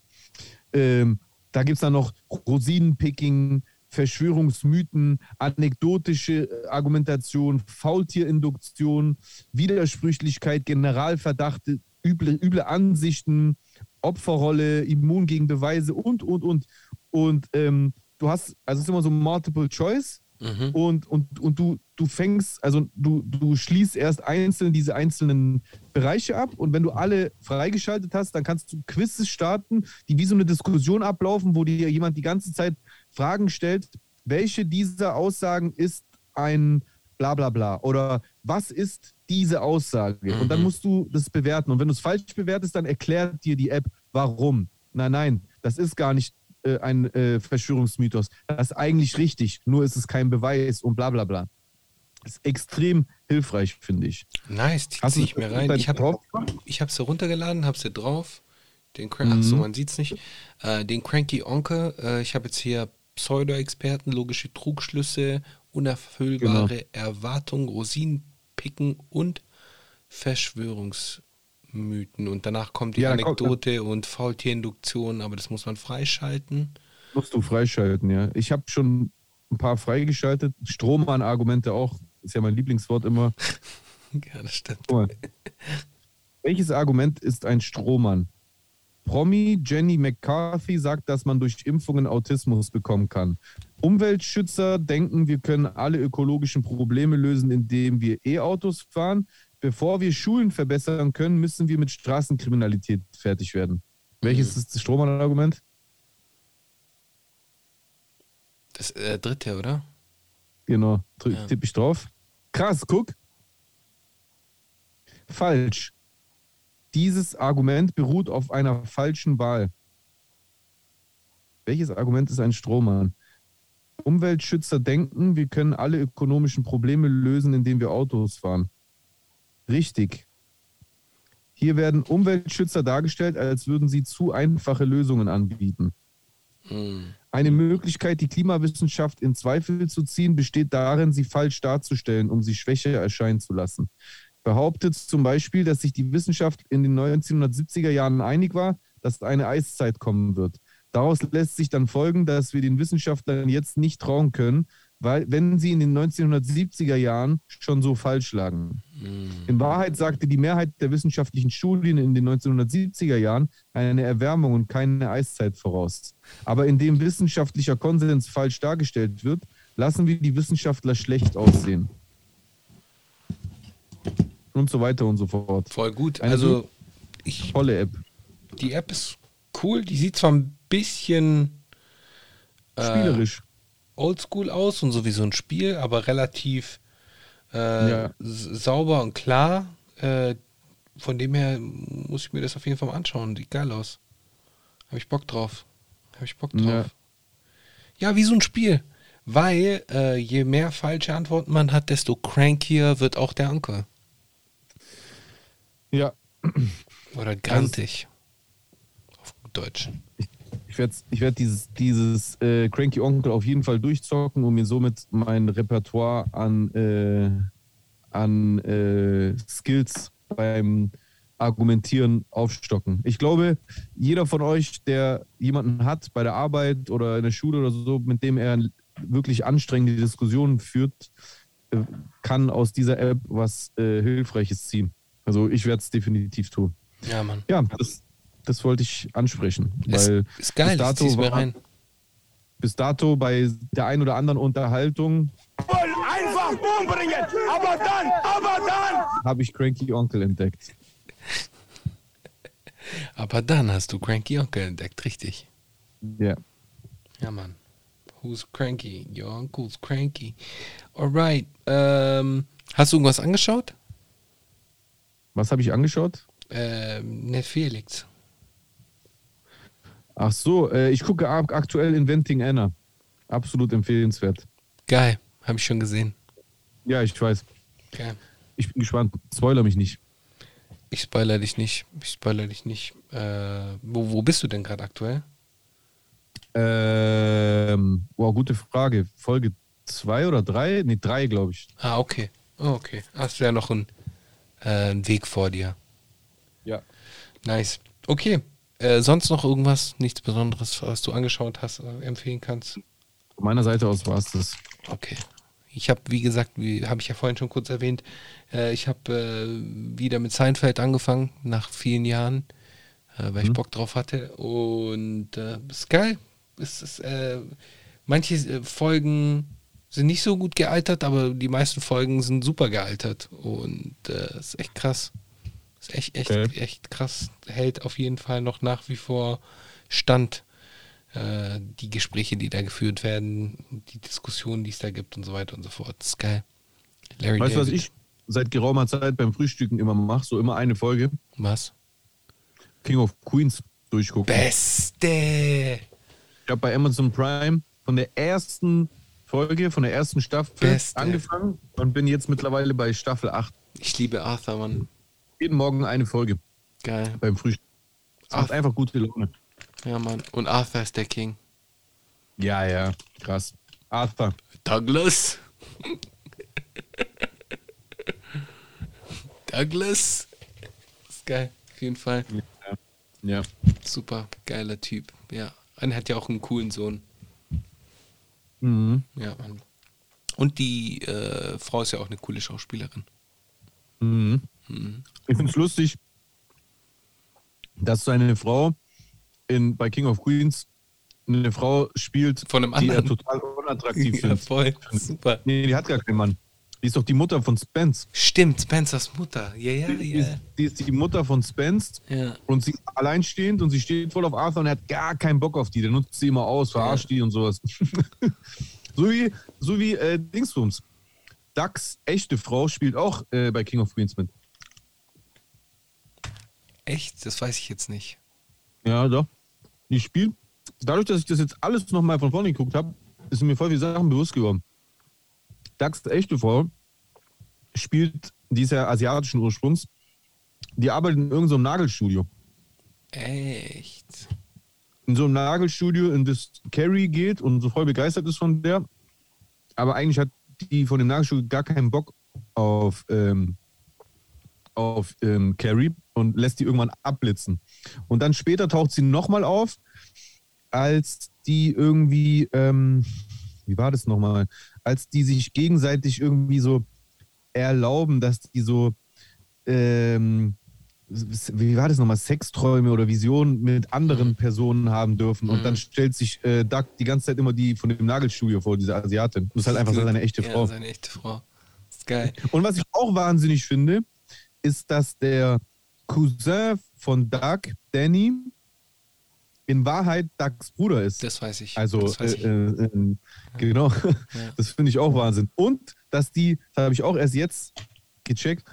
Ähm, da gibt es dann noch Rosinenpicking, Verschwörungsmythen, anekdotische äh, Argumentation, Faultierinduktion, Widersprüchlichkeit, Generalverdachte, üble, üble Ansichten, Opferrolle, immun gegen Beweise und, und, und. Und ähm, du hast, also es ist immer so Multiple Choice Mhm. und, und, und du, du fängst, also du, du schließt erst einzeln diese einzelnen Bereiche ab und wenn du alle freigeschaltet hast, dann kannst du Quizzes starten, die wie so eine Diskussion ablaufen, wo dir jemand die ganze Zeit Fragen stellt, welche dieser Aussagen ist ein bla bla bla oder was ist diese Aussage? Und dann Mhm. musst du das bewerten und wenn du es falsch bewertest, dann erklärt dir die App, warum. Nein, nein, das ist gar nicht äh, ein äh, Verschwörungsmythos. Das ist eigentlich richtig, nur ist es kein Beweis und bla bla bla. Das ist extrem hilfreich, finde ich. Nice, die ziehe ich mir rein. Ich habe hab sie runtergeladen, habe sie drauf. Den Crank, Mhm. Achso, man sieht es nicht. Äh, den Cranky Onkel. Äh, ich habe jetzt hier Pseudo-Experten, logische Trugschlüsse, unerfüllbare Genau. Erwartungen, Rosinenpicken und Verschwörungsmythen. Und danach kommt die Ja, da kommt- Anekdote und Faultierinduktion, aber das muss man freischalten. Musst du freischalten, ja. Ich habe schon ein paar freigeschaltet. Strohmann-Argumente auch. Ist ja mein Lieblingswort immer. Ja, das stimmt. Welches Argument ist ein Strohmann? Promi Jenny McCarthy sagt, dass man durch Impfungen Autismus bekommen kann. Umweltschützer denken, wir können alle ökologischen Probleme lösen, indem wir E-Autos fahren. Bevor wir Schulen verbessern können, müssen wir mit Straßenkriminalität fertig werden. Welches ist das Strohmann-Argument? Das äh, dritte, oder? Genau, drück, Ja. tippe ich drauf. Krass, guck. Falsch. Dieses Argument beruht auf einer falschen Wahl. Welches Argument ist ein Strohmann? Umweltschützer denken, wir können alle ökonomischen Probleme lösen, indem wir Autos fahren. Richtig. Hier werden Umweltschützer dargestellt, als würden sie zu einfache Lösungen anbieten. Hm. Eine Möglichkeit, die Klimawissenschaft in Zweifel zu ziehen, besteht darin, sie falsch darzustellen, um sie schwächer erscheinen zu lassen. Behauptet zum Beispiel, dass sich die Wissenschaft in den 1970er Jahren einig war, dass eine Eiszeit kommen wird. Daraus lässt sich dann folgen, dass wir den Wissenschaftlern jetzt nicht trauen können, weil wenn sie in den 1970er Jahren schon so falsch lagen. In Wahrheit sagte die Mehrheit der wissenschaftlichen Studien in den 1970er Jahren eine Erwärmung und keine Eiszeit voraus. Aber indem wissenschaftlicher Konsens falsch dargestellt wird, lassen wir die Wissenschaftler schlecht aussehen. Und so weiter und so fort. Voll gut. Eine Also, ich, Tolle App. die App ist cool. Die sieht zwar ein bisschen äh, Spielerisch. Oldschool aus und so wie so ein Spiel, aber relativ äh, Ja. sauber und klar. Äh, von dem her muss ich mir das auf jeden Fall mal anschauen. Sieht geil aus. Habe ich Bock drauf. Habe ich Bock drauf. Ja. Ja. wie so ein Spiel. Weil äh, je mehr falsche Antworten man hat, desto crankier wird auch der Onkel. Ja, Oder grantig. Auf gut Deutsch. ich werde ich werd dieses, dieses äh, Cranky Onkel auf jeden Fall durchzocken und mir somit mein Repertoire an, äh, an äh, Skills beim Argumentieren aufstocken. Ich glaube, jeder von euch, der jemanden hat bei der Arbeit oder in der Schule oder so, mit dem er wirklich anstrengende Diskussionen führt, äh, kann aus dieser App was äh, Hilfreiches ziehen. Also ich werde es definitiv tun. Ja, Mann. Ja, das, das wollte ich ansprechen. Ist, Weil ist geil, bis dato war- rein. bis dato bei der ein oder anderen Unterhaltung Wollen einfach umbringen, aber dann, aber dann. habe ich Cranky Onkel entdeckt. Aber dann hast du Cranky Onkel entdeckt, richtig. Ja. Ja, Mann. Who's cranky? Your uncle's cranky. Alright. Ähm, hast du irgendwas angeschaut? Was habe ich angeschaut? Ähm, Netflix. Ach so, äh, ich gucke ak- aktuell Inventing Anna. Absolut empfehlenswert. Geil. Habe ich schon gesehen. Ja, ich weiß. Geil. Ich bin gespannt. Spoiler mich nicht. Ich spoiler dich nicht. Ich spoiler dich nicht. Äh, wo, wo bist du denn gerade aktuell? Ähm, wow, gute Frage. Folge zwei oder drei? Nee, drei, glaube ich. Ah, okay. Oh, okay. Hast du ja noch einen, äh, einen Weg vor dir. Ja. Nice. Okay. Äh, sonst noch irgendwas, nichts Besonderes, was du angeschaut hast, äh, empfehlen kannst? Von meiner Seite aus war es das. Okay. Ich habe, wie gesagt, wie habe ich ja vorhin schon kurz erwähnt, äh, ich habe äh, wieder mit Seinfeld angefangen, nach vielen Jahren, weil ich Bock drauf hatte. Und äh, ist geil. Es ist, manche Folgen sind nicht so gut gealtert, aber die meisten Folgen sind super gealtert. Und äh, ist echt krass. Ist echt, echt, Okay. echt krass. Hält auf jeden Fall noch nach wie vor Stand äh, die Gespräche, die da geführt werden, die Diskussionen, die es da gibt und so weiter und so fort. Das ist geil. Larry Weißt du, was ich seit geraumer Zeit beim Frühstücken immer mache? So immer eine Folge. Was? King of Queens durchgucken. Beste! Ich habe bei Amazon Prime von der ersten Folge, von der ersten Staffel Beste. angefangen und bin jetzt mittlerweile bei Staffel 8. Ich liebe Arthur, Mann. Jeden Morgen eine Folge Geil. beim Frühstück. Das macht Ach. einfach gute Laune. Ja, Mann. Und Arthur ist der King. Ja, ja, krass. Arthur. Douglas. Douglas. Ist geil. Auf jeden Fall. Ja. Super. Geiler Typ. Ja. Und er hat ja auch einen coolen Sohn. Mhm. Ja, Mann. Und die äh, Frau ist ja auch eine coole Schauspielerin. Mhm. Ich finde es lustig, dass seine Frau in, bei King of Queens eine Frau spielt, Von einem die er anderen. total unattraktiv Ja, findet. voll. Super. Nee, die hat gar keinen Mann. Die ist doch die Mutter von Spence. Stimmt, Spencers Mutter. Ja, ja, Die, ist, ja. die ist die Mutter von Spence Ja. und sie ist alleinstehend und sie steht voll auf Arthur und er hat gar keinen Bock auf die. Der nutzt sie immer aus, verarscht die und sowas. so wie, so wie äh, Dingsbums. Dax, echte Frau, spielt auch äh, bei King of Queens mit. Echt? Das weiß ich jetzt nicht. Ja, doch. Die spielt, dadurch, dass ich das jetzt alles nochmal von vorne geguckt habe, ist mir voll viele Sachen bewusst geworden. Dax, echte Frau, spielt, die ist ja asiatischen Ursprungs, die arbeitet in irgendeinem Nagelstudio. Echt? in so einem Nagelstudio, in das Carrie geht und so voll begeistert ist von der. Aber eigentlich hat die von dem Nagelstudio gar keinen Bock auf, ähm, auf ähm, Carrie und lässt die irgendwann abblitzen. Und dann später taucht sie nochmal auf, als die irgendwie, ähm, wie war das nochmal? Als die sich gegenseitig irgendwie so erlauben, dass die so, ähm, wie war das nochmal, Sexträume oder Visionen mit anderen Personen haben dürfen. Und Mhm. dann stellt sich äh, Doug die ganze Zeit immer die von dem Nagelstudio vor, diese Asiatin. Das ist halt einfach Gut. seine echte ja, Frau. seine echte Frau. Ist geil. Und was ich auch wahnsinnig finde, ist, dass der Cousin von Doug, Danny, in Wahrheit Dougs Bruder ist. Das weiß ich. Also, das weiß äh, ich. äh, äh, genau. Ja. Das finde ich auch Wahnsinn. Und, dass die, das habe ich auch erst jetzt gecheckt,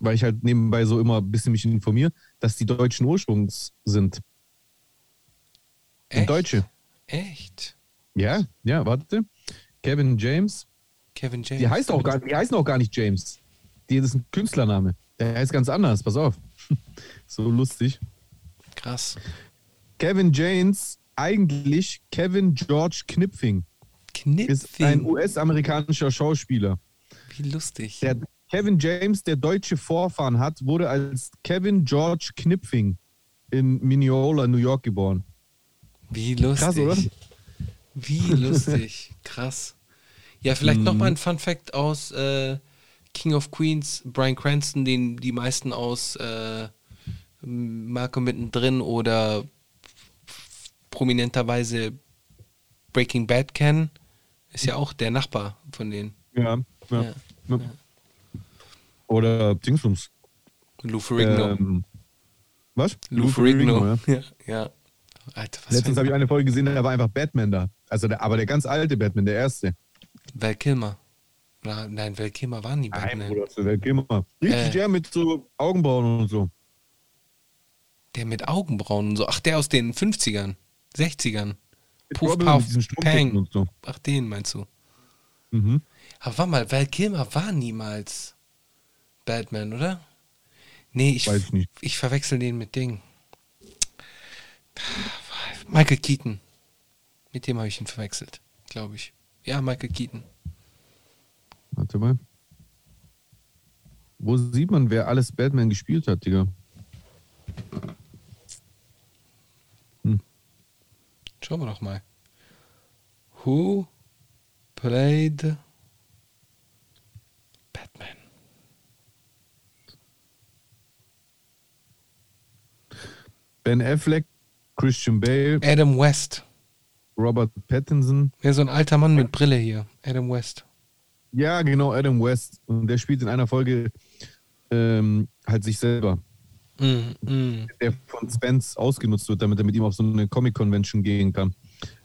weil ich halt nebenbei so immer ein bisschen mich informiere, dass die deutschen Ursprungs sind. Echt? Deutsche. Echt? Ja, ja, warte. Kevin James. Kevin James. Die, heißt auch gar, die heißen auch gar nicht James. Die das ist ein Künstlername. Der heißt ganz anders, pass auf. so lustig. Krass. Kevin James, eigentlich Kevin George Knipfing, ist ein Knipfing. US-amerikanischer Schauspieler. Wie lustig. Der Kevin James, der deutsche Vorfahren hat, wurde als Kevin George Knipfing in Mineola, New York geboren. Wie lustig. Krass, oder? Wie lustig. Krass. Ja, vielleicht noch mal ein Fun Fact aus äh, King of Queens, Brian Cranston, den die meisten aus äh, Malcolm mittendrin oder prominenterweise Breaking Bad kennen, ist ja auch der Nachbar von denen. Ja, ja. Ja. ja. Oder Dingsbums. Lou Ferrigno. Ähm, was? Lou Ferrigno. ja. Ja. ja. Alter, was Letztens habe ich eine Folge gesehen, da war einfach Batman da. Also der, aber der ganz alte Batman, der erste. Val Kilmer. Na, nein, Val Kilmer war nie Batman. Bruder, das ist der Gimmer. Richtig, Äh. der mit so Augenbrauen und so. Der mit Augenbrauen und so. Ach, der aus den 50ern, 60ern. Mit Puff, Puff, Pang. und so. Ach, den meinst du. Mhm. Aber warte mal, Val Kilmer war niemals Batman, oder? Nee, ich, Weiß ich nicht. ich verwechsel den mit Ding. Michael Keaton. Mit dem habe ich ihn verwechselt, glaube ich. Ja, Michael Keaton. Warte mal. Wo sieht man, wer alles Batman gespielt hat, Digga? Schauen wir doch mal. Who played Batman? Ben Affleck, Christian Bale, Adam West. Robert Pattinson. Ja, so ein alter Mann mit Brille hier. Adam West. Ja, genau, Adam West. Und der spielt in einer Folge ähm, halt sich selber. Mm, mm. Der von Spence ausgenutzt wird, damit er mit ihm auf so eine Comic-Convention gehen kann.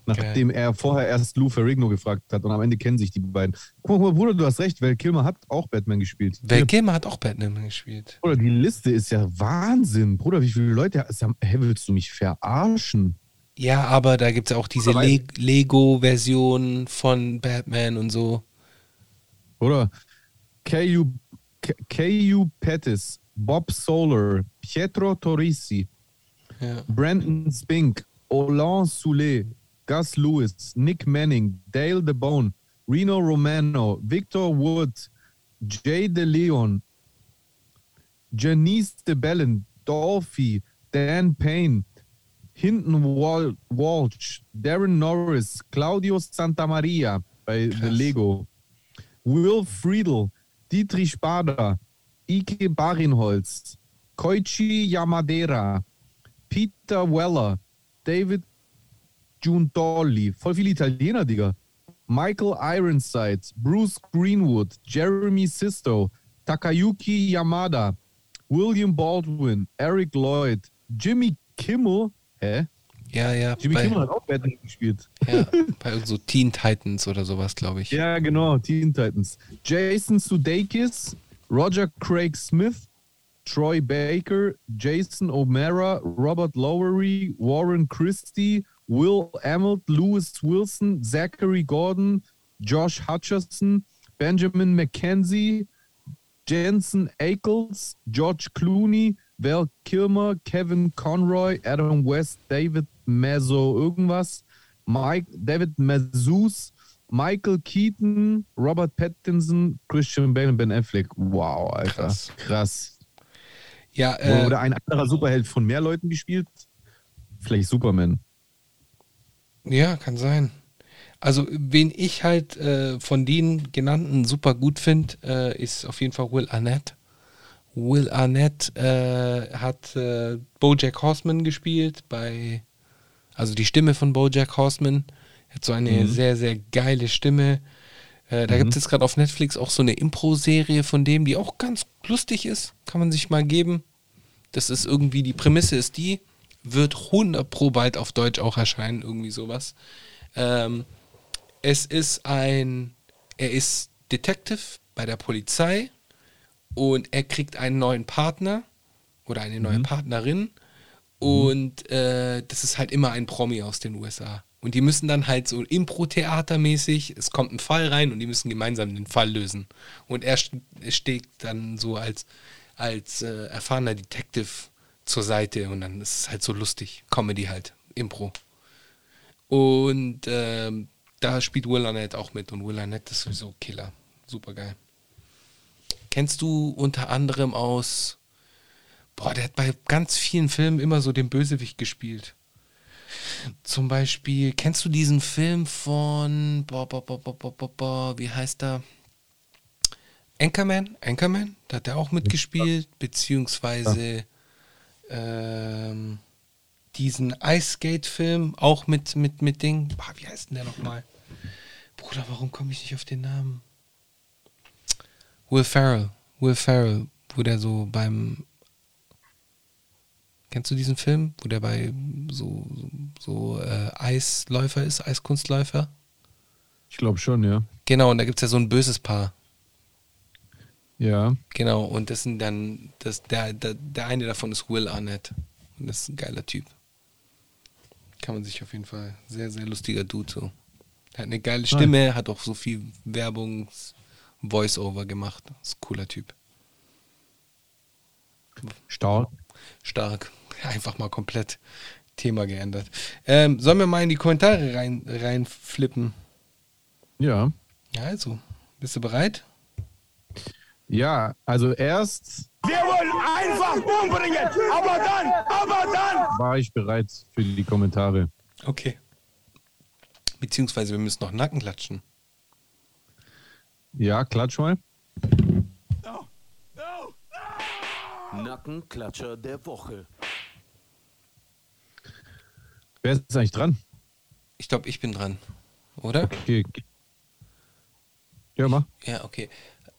Nachdem er vorher erst Lou Ferrigno gefragt hat und am Ende kennen sich die beiden. Guck mal, Bruder, du hast recht, Val Kilmer hat auch Batman gespielt. Val Kilmer hat auch Batman gespielt. Bruder, die Liste ist ja Wahnsinn. Bruder, wie viele Leute. Hä, willst du mich verarschen? Ja, aber da gibt es auch diese Le Lego-Version von Batman und so. Oder K.U. Pettis, Bob Solar, Pietro Torrisi, Ja. Brandon Spink, Olan Soule, Gus Lewis, Nick Manning, Dale DeBone, Reno Romano, Victor Wood, Jay De Leon, Janice DeBellin, Dolphy, Dan Payne, Hinton Wal Walsh, Darren Norris, Claudio Santamaria bei The Lego, Will Friedel, Dietrich Spader, Ike Barinholz, Koichi Yamadera, Peter Weller, David Giuntoli, voll viele Italiener, Digga. Michael Ironside, Bruce Greenwood, Jeremy Sisto, Takayuki Yamada, William Baldwin, Eric Lloyd, Jimmy Kimmel, hä? Ja, ja. Jimmy bei, Kimmel hat auch Batman gespielt. ja, bei so Teen Titans oder sowas, glaube ich. Ja, genau, Teen Titans. Jason Sudeikis, Roger Craig Smith, Troy Baker, Jason O'Mara, Robert Lowery, Warren Christie, Will Emmett, Lewis Wilson, Zachary Gordon, Josh Hutcherson, Benjamin McKenzie, Jensen Ackles, George Clooney, Val Kilmer, Kevin Conroy, Adam West, David Mezzo irgendwas, Mike, David Mazus, Michael Keaton, Robert Pattinson, Christian Bale und Ben Affleck. Wow, Alter. Krass. Krass. Ja, äh, Oder ein anderer Superheld von mehr Leuten gespielt? Vielleicht Superman. ja, kann sein. Also, wen ich halt äh, von den genannten super gut finde, äh, ist auf jeden Fall Will Arnett. Will Arnett äh, hat äh, Bojack Horseman gespielt bei, also die Stimme von Bojack Horseman. Er hat so eine sehr, sehr geile Stimme. Äh, da gibt es jetzt gerade auf Netflix auch so eine Impro-Serie von dem, die auch ganz lustig ist. Kann man sich mal geben. Das ist irgendwie, die Prämisse ist die, wird 100 pro bald auf Deutsch auch erscheinen, irgendwie sowas. Ähm, es ist ein, er ist Detective bei der Polizei und er kriegt einen neuen Partner oder eine neue Partnerin und äh, das ist halt immer ein Promi aus den USA. Und die müssen dann halt so Impro-Theater-mäßig, es kommt ein Fall rein und die müssen gemeinsam den Fall lösen. Und er st- steht dann so als, als äh, erfahrener Detective zur Seite und dann ist es halt so lustig. Comedy halt, Impro. Und ähm, da spielt Will Arnett auch mit und Will Arnett ist sowieso Killer. Super geil. Kennst du unter anderem aus. Boah, der hat bei ganz vielen Filmen immer so den Bösewicht gespielt. Zum Beispiel, kennst du diesen Film von. Boah, boah, boah, boah, boah, boah, boah, wie heißt er? Anchorman? Anchorman? Da hat er auch mitgespielt, beziehungsweise ähm, diesen Ice Skate-Film auch mit, mit, mit Ding. Boah, wie heißt denn der nochmal? Bruder, warum komme ich nicht auf den Namen? Will Ferrell. Will Ferrell, wo der so beim. Kennst du diesen Film, wo der bei so, so, so äh, Eisläufer ist, Eiskunstläufer? Ich glaube schon, ja. Genau, und da gibt es ja so ein böses Paar. Ja. Genau, und das sind dann, das, der, der, der eine davon ist Will Arnett. Und das ist ein geiler Typ. Kann man sich auf jeden Fall, sehr, sehr lustiger Dude so. Hat eine geile Stimme, hat auch so viel Werbungs Voice-Over gemacht. Das ist ein cooler Typ. Stark. Stark. Einfach mal komplett Thema geändert. Ähm, sollen wir mal in die Kommentare rein, reinflippen? Ja. Ja, also, bist du bereit? Ja, also erst Wir wollen einfach umbringen, aber dann, aber dann. war ich bereit für die Kommentare. Okay. Beziehungsweise wir müssen noch Nacken klatschen. Ja, klatsch mal. Nackenklatscher der Woche. Wer ist eigentlich dran? Ich glaube, ich bin dran. Oder? Okay. Ja, mach. Ja, okay.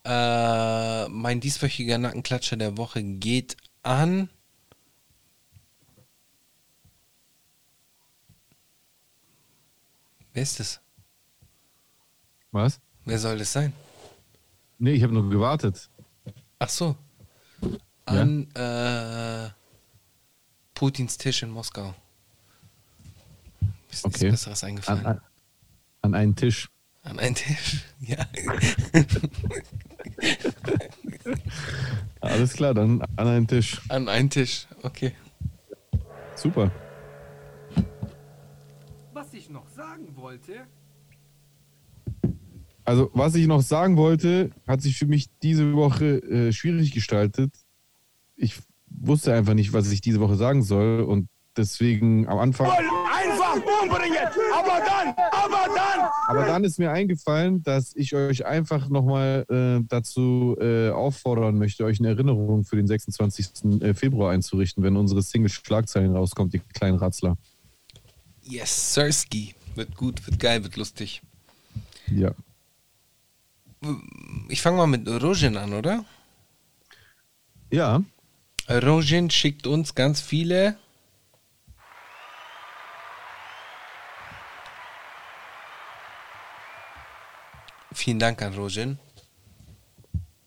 Äh, mein dieswöchiger Nackenklatscher der Woche geht an. Wer ist das? Was? Wer soll das sein? Nee, ich habe nur gewartet. Ach so. An äh, Putins Tisch in Moskau. Ist nichts Okay. Besseres An, eingefallen. an, an einen Tisch. An einen Tisch. Ja. Alles klar, dann an einen Tisch. An einen Tisch. Okay. Super. Was ich noch sagen wollte. Also, was ich noch sagen wollte, hat sich für mich diese Woche äh, schwierig gestaltet. Ich wusste einfach nicht, was ich diese Woche sagen soll und deswegen am Anfang. Einfach umbringen, aber dann, aber dann. Aber dann ist mir eingefallen, dass ich euch einfach nochmal äh, dazu äh, auffordern möchte, euch eine Erinnerung für den 26. äh, Februar einzurichten, wenn unsere Single Schlagzeilen rauskommt, die kleinen Ratzler. Yes, Sirski. Wird gut, wird geil, wird lustig. Ja. Ich fange mal mit Rojin an, oder? Ja, Rojin schickt uns ganz viele. Vielen Dank an Rojin.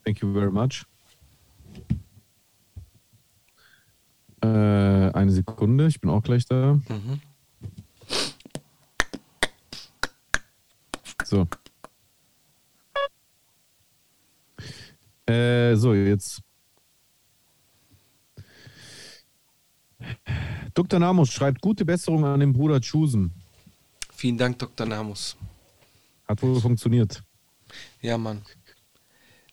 thank you very much. Äh, eine Sekunde, ich bin auch gleich da. So. Äh, so, jetzt. Dr. Namos schreibt gute Besserung an den Bruder Chusen. Vielen Dank, Dr. Namus. Hat wohl funktioniert. Ja, Mann.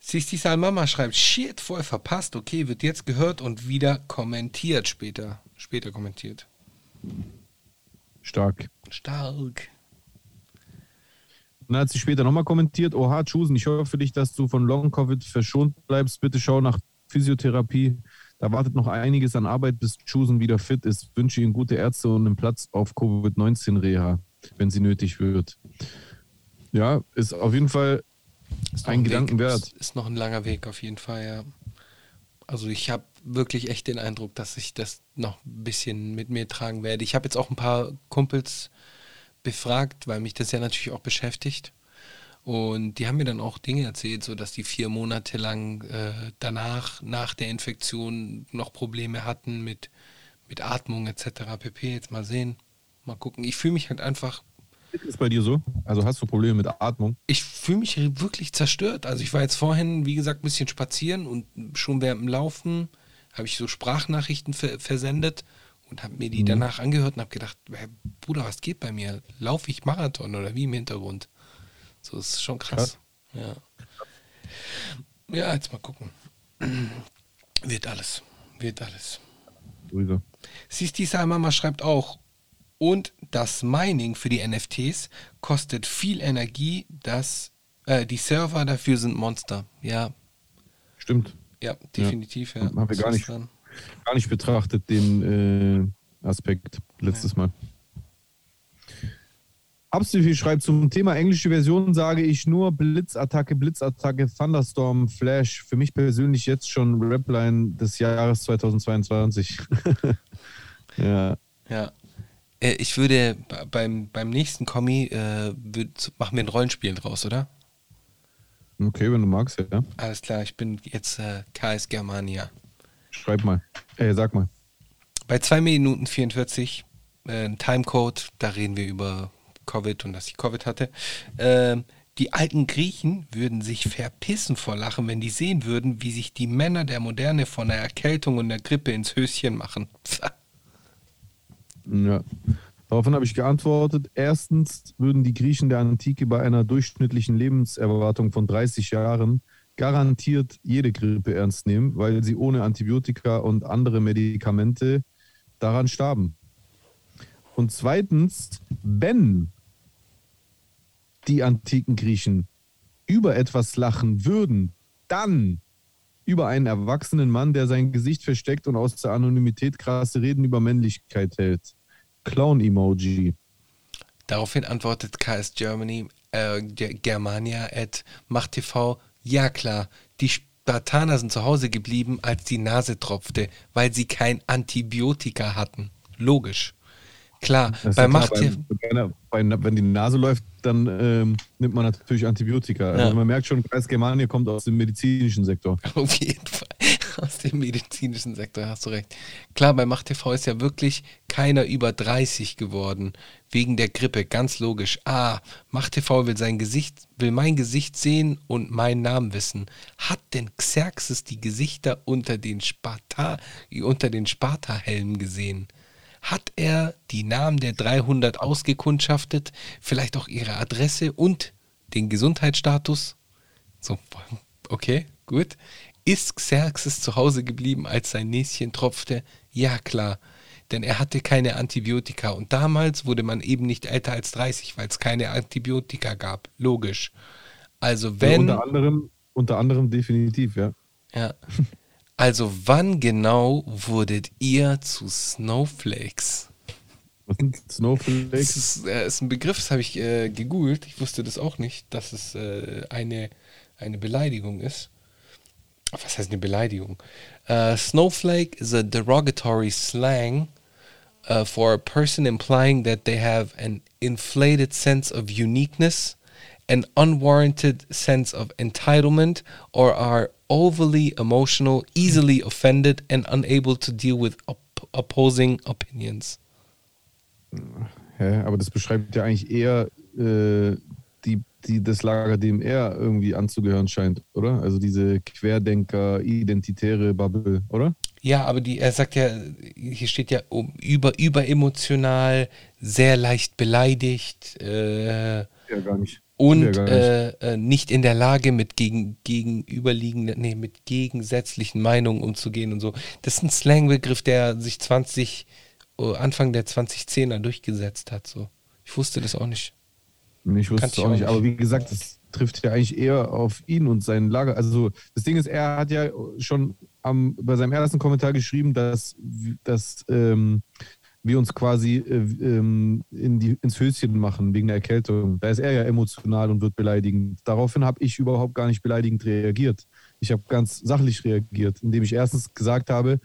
Sisti Salmama schreibt, shit, voll verpasst, okay, wird jetzt gehört und wieder kommentiert später. Später kommentiert. Stark. Stark. Dann hat sie später nochmal kommentiert: Oha, Chusen, ich hoffe für dich, dass du von Long-Covid verschont bleibst. Bitte schau nach Physiotherapie. Da wartet noch einiges an Arbeit, bis Chusen wieder fit ist. Wünsche Ihnen gute Ärzte und einen Platz auf Covid-19-Reha, wenn sie nötig wird. Ja, ist auf jeden Fall Ist ein Weg. Gedanken wert. Ist, ist noch ein langer Weg auf jeden Fall, ja. Also ich habe wirklich echt den Eindruck, dass ich das noch ein bisschen mit mir tragen werde. Ich habe jetzt auch ein paar Kumpels befragt, weil mich das ja natürlich auch beschäftigt. Und die haben mir dann auch Dinge erzählt, so dass die vier Monate lang äh, danach, nach der Infektion, noch Probleme hatten mit, mit Atmung etc. pp. Jetzt mal sehen, mal gucken. Ich fühle mich halt einfach Ist bei dir so? Also hast du Probleme mit Atmung? ich fühle mich wirklich zerstört. Also ich war jetzt vorhin, wie gesagt, ein bisschen spazieren und schon während dem Laufen habe ich so Sprachnachrichten ver versendet und habe mir die Mhm. danach angehört und habe gedacht, hey, Bruder, was geht bei mir? Laufe ich Marathon oder wie im Hintergrund? So ist schon krass. Ja. Ja, jetzt mal gucken. Wird alles. Wird alles. Ruhiger. Siehst die Mama schreibt auch, und das Mining für die NFTs kostet viel Energie, das, äh, die Server dafür sind Monster. Ja, Stimmt. ja, definitiv. Ja. Haben wir gar nicht. dran? Gar nicht betrachtet, den äh, Aspekt letztes Mal. Abstifi schreibt zum Thema englische Version sage ich nur Blitzattacke, Blitzattacke, Thunderstorm, Flash. Für mich persönlich jetzt schon Rapline des Jahres 2022. ja. Ja. Äh, ich würde beim, beim nächsten Kommi äh, machen wir ein Rollenspiel draus, oder? Okay, wenn du magst, ja. Alles klar, ich bin jetzt äh, KS Germania. Schreib mal. Äh, sag mal. Bei 2 Minuten 44, äh, ein Timecode, da reden wir über Covid und dass ich Covid hatte. Ähm, die alten Griechen würden sich verpissen vor Lachen, wenn die sehen würden, wie sich die Männer der Moderne von der Erkältung und der Grippe ins Höschen machen. Ja. Daraufhin habe ich geantwortet. Erstens würden die Griechen der Antike bei einer durchschnittlichen Lebenserwartung von 30 Jahren garantiert jede Grippe ernst nehmen, weil sie ohne Antibiotika und andere Medikamente daran starben. Und zweitens, wenn die antiken Griechen über etwas lachen würden, dann über einen erwachsenen Mann, der sein Gesicht versteckt und aus der Anonymität krasse Reden über Männlichkeit hält. Clown-Emoji. Daraufhin antwortet KS Germany, äh, Ge- Germania at MachtTV, ja klar, die Spartaner sind zu Hause geblieben, als die Nase tropfte, weil sie kein Antibiotika hatten. Logisch. Klar, bei ja bei, wenn die Nase läuft, dann ähm, nimmt man natürlich Antibiotika. Ja. Also man merkt schon, Kreis Germania kommt aus dem medizinischen Sektor. Auf jeden Fall. Aus dem medizinischen Sektor hast du recht. Klar, bei MachtTV ist ja wirklich keiner über 30 geworden. Wegen der Grippe, ganz logisch. Ah, MachtTV will sein Gesicht, will mein Gesicht sehen und meinen Namen wissen. Hat denn Xerxes die Gesichter unter den Sparta, unter den Sparta-Helmen gesehen? Hat er die Namen der 300 ausgekundschaftet? Vielleicht auch ihre Adresse und den Gesundheitsstatus? So, okay, gut. Ist Xerxes zu Hause geblieben, als sein Näschen tropfte? Ja, klar. Denn er hatte keine Antibiotika. Und damals wurde man eben nicht älter als 30, weil es keine Antibiotika gab. Logisch. Also Ja, wenn. unter, anderem, unter anderem definitiv, ja. Ja. Also wann genau wurdet ihr zu Snowflakes? Was sind Das Snowflakes? ist, äh, ist ein Begriff, das habe ich äh, gegoogelt. Ich wusste das auch nicht, dass es äh, eine, eine Beleidigung ist. Was heißt eine Beleidigung? Uh, snowflake is a derogatory slang uh, for a person implying that they have an inflated sense of uniqueness, an unwarranted sense of entitlement, or are overly emotional, easily offended, and unable to deal with op opposing opinions. Hä? Aber das beschreibt ja eigentlich eher äh, die, die, das Lager, dem er irgendwie anzugehören scheint, oder? Also diese Querdenker, identitäre Bubble, oder? Ja, aber die, er sagt ja, hier steht ja um, über, überemotional, sehr leicht beleidigt äh, Ja, gar nicht. Und nicht. äh, äh, nicht in der Lage, mit gegen, gegenüberliegenden, nee, mit gegensätzlichen Meinungen umzugehen und so. Das ist ein Slangbegriff, der sich 20, äh, Anfang der 2010er durchgesetzt hat. So. Ich wusste das auch nicht. Ich wusste es auch auch nicht, nicht. aber wie gesagt, das trifft ja eigentlich eher auf ihn und sein Lager. Also das Ding ist, er hat ja schon am, bei seinem ersten Kommentar geschrieben, dass, dass ähm, wir uns quasi äh, ähm, in die, ins Höschen machen wegen der Erkältung. Da ist er ja emotional und wird beleidigend. Daraufhin habe ich überhaupt gar nicht beleidigend reagiert. Ich habe ganz sachlich reagiert, indem ich erstens gesagt habe,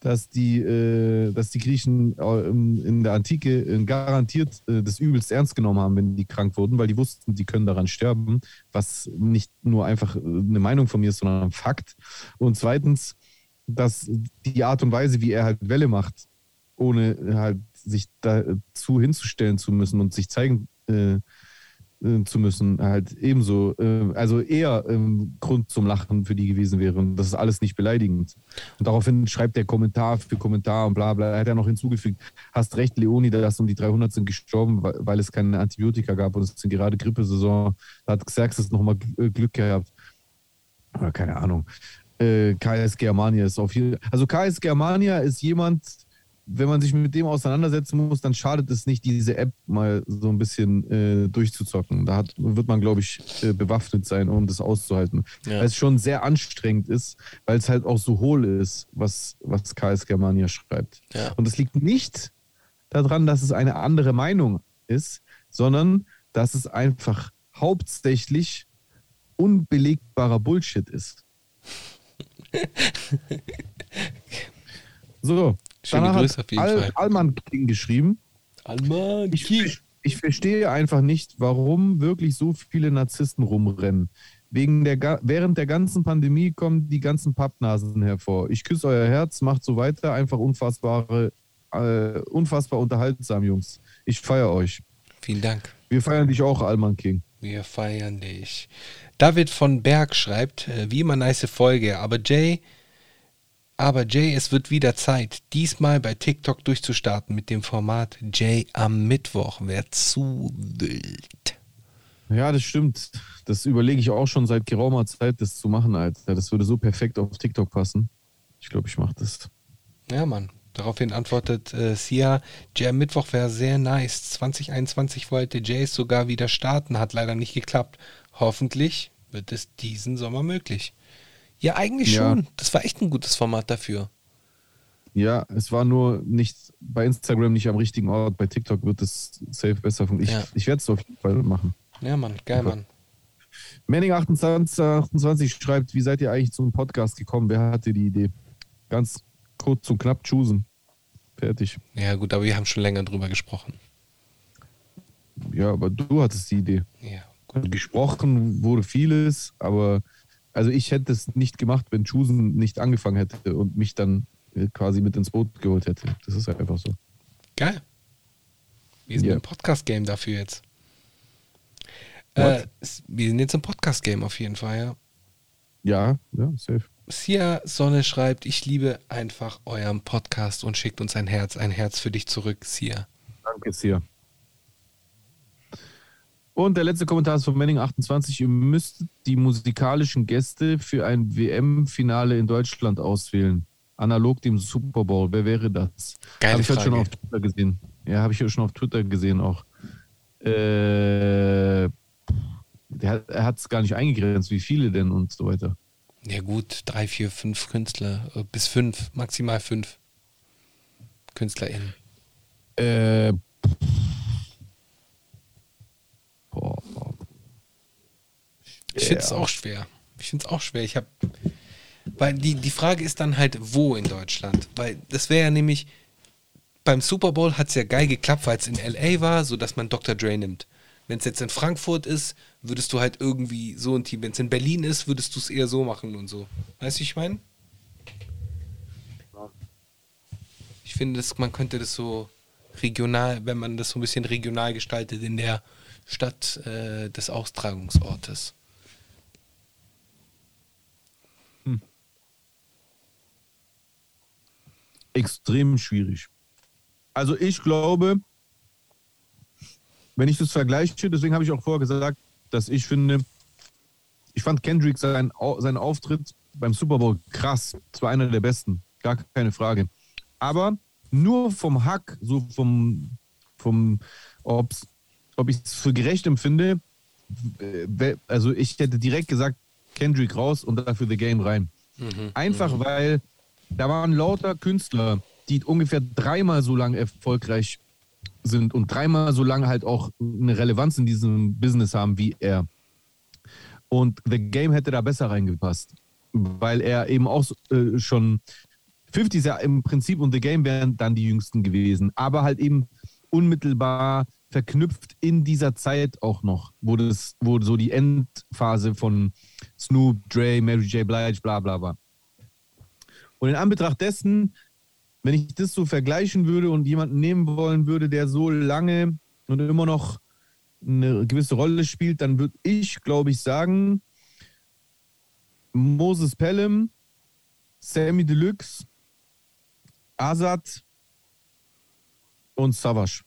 dass die, äh, dass die Griechen äh, in der Antike äh, garantiert äh, das übelst ernst genommen haben, wenn die krank wurden, weil die wussten, die können daran sterben, was nicht nur einfach äh, eine Meinung von mir ist, sondern ein Fakt. Und zweitens, dass die Art und Weise, wie er halt Welle macht, ohne halt sich dazu hinzustellen zu müssen und sich zeigen äh, äh, zu müssen, halt ebenso, äh, also eher ähm, Grund zum Lachen für die gewesen wäre. Und das ist alles nicht beleidigend. Und daraufhin schreibt der Kommentar für Kommentar und bla bla. Er hat ja noch hinzugefügt, hast recht, Leoni, das um die 300 sind gestorben, weil, weil es keine Antibiotika gab und es sind gerade Grippesaison. Da hat Xerxes nochmal äh, Glück gehabt. Keine Ahnung. Äh, KS Germania ist auf jeden Also KS Germania ist jemand, wenn man sich mit dem auseinandersetzen muss, dann schadet es nicht, diese App mal so ein bisschen äh, durchzuzocken. Da hat, wird man, glaube ich, äh, bewaffnet sein, um das auszuhalten. Ja. Weil es schon sehr anstrengend ist, weil es halt auch so hohl ist, was, was KS Germania schreibt. Ja. Und es liegt nicht daran, dass es eine andere Meinung ist, sondern dass es einfach hauptsächlich unbelegbarer Bullshit ist. so, Schöne Danach Grüße auf jeden Al Fall. Alman King geschrieben. Alman King. Ich, ich verstehe einfach nicht, warum wirklich so viele Narzissten rumrennen. Wegen der, während der ganzen Pandemie kommen die ganzen Pappnasen hervor. Ich küsse euer Herz, macht so weiter. Einfach unfassbare, äh, unfassbar unterhaltsam, Jungs. Ich feiere euch. Vielen Dank. Wir feiern dich auch, Alman King. Wir feiern dich. David von Berg schreibt, äh, wie immer nice Folge, aber Jay, aber Jay, es wird wieder Zeit, diesmal bei TikTok durchzustarten mit dem Format Jay am Mittwoch. Wäre zu wild. Ja, das stimmt. Das überlege ich auch schon seit geraumer Zeit, das zu machen, Alter. Das würde so perfekt auf TikTok passen. Ich glaube, ich mache das. Ja, Mann. Daraufhin antwortet äh, Sia, Jay am Mittwoch wäre sehr nice. 2021 wollte Jay sogar wieder starten, hat leider nicht geklappt. Hoffentlich wird es diesen Sommer möglich. Ja, eigentlich ja. schon. Das war echt ein gutes Format dafür. Ja, es war nur nicht bei Instagram nicht am richtigen Ort. Bei TikTok wird es safe besser funktionieren. Ich, ja. ich werde es auf jeden Fall machen. Ja, Mann, geil, okay. Mann. Manning 28, 28 schreibt, wie seid ihr eigentlich zum Podcast gekommen? Wer hatte die Idee? Ganz kurz und knapp choosen. Fertig. Ja, gut, aber wir haben schon länger drüber gesprochen. Ja, aber du hattest die Idee. Ja. Gut. Gesprochen wurde vieles, aber also ich hätte es nicht gemacht, wenn Chusen nicht angefangen hätte und mich dann äh, quasi mit ins Boot geholt hätte. Das ist einfach so. Geil. Wir sind yeah. im Podcast-Game dafür jetzt. Äh, wir sind jetzt im Podcast-Game auf jeden Fall, ja. Ja, ja, safe. Sia Sonne schreibt, ich liebe einfach euren Podcast und schickt uns ein Herz, ein Herz für dich zurück, Sia. Danke, Sia. Und der letzte Kommentar ist von Manning28. Ihr müsst die musikalischen Gäste für ein WM-Finale in Deutschland auswählen. Analog dem Super Bowl. Wer wäre das? Geile Habe ich heute schon auf Twitter gesehen. Ja, habe ich ja schon auf Twitter gesehen auch. Äh, der, er hat es gar nicht eingegrenzt, wie viele denn und so weiter. Ja, gut, drei, vier, fünf Künstler, äh, bis fünf, maximal fünf KünstlerInnen. Äh, Ich finde es auch schwer. Ich finde es auch schwer. Ich habe, weil die, die Frage ist dann halt, wo in Deutschland? Weil das wäre ja nämlich, beim Super Bowl hat es ja geil geklappt, weil es in LA war, sodass man Dr. Dre nimmt. Wenn es jetzt in Frankfurt ist, würdest du halt irgendwie so ein Team. Wenn es in Berlin ist, würdest du es eher so machen und so. Weißt du, wie ich meine? Ich finde, das, man könnte das so regional, wenn man das so ein bisschen regional gestaltet in der Stadt äh, des Austragungsortes. extrem schwierig. Also ich glaube, wenn ich das vergleiche, deswegen habe ich auch vorher gesagt, dass ich finde, ich fand Kendrick seinen, seinen Auftritt beim Super Bowl krass. Es war einer der besten, gar keine Frage. Aber nur vom Hack, so vom, vom ob's, ob ich es für gerecht empfinde, also ich hätte direkt gesagt, Kendrick raus und dafür The Game rein. Mhm, Einfach mhm. weil da waren lauter Künstler, die ungefähr dreimal so lange erfolgreich sind und dreimal so lange halt auch eine Relevanz in diesem Business haben wie er. Und The Game hätte da besser reingepasst, weil er eben auch äh, schon 50 ist ja im Prinzip und The Game wären dann die jüngsten gewesen, aber halt eben unmittelbar verknüpft in dieser Zeit auch noch, wo das, wo so die Endphase von Snoop, Dre, Mary J. Blige, bla bla bla. Und in Anbetracht dessen, wenn ich das so vergleichen würde und jemanden nehmen wollen würde, der so lange und immer noch eine gewisse Rolle spielt, dann würde ich, glaube ich, sagen, Moses Pelham, Sammy Deluxe, Azad und Savage.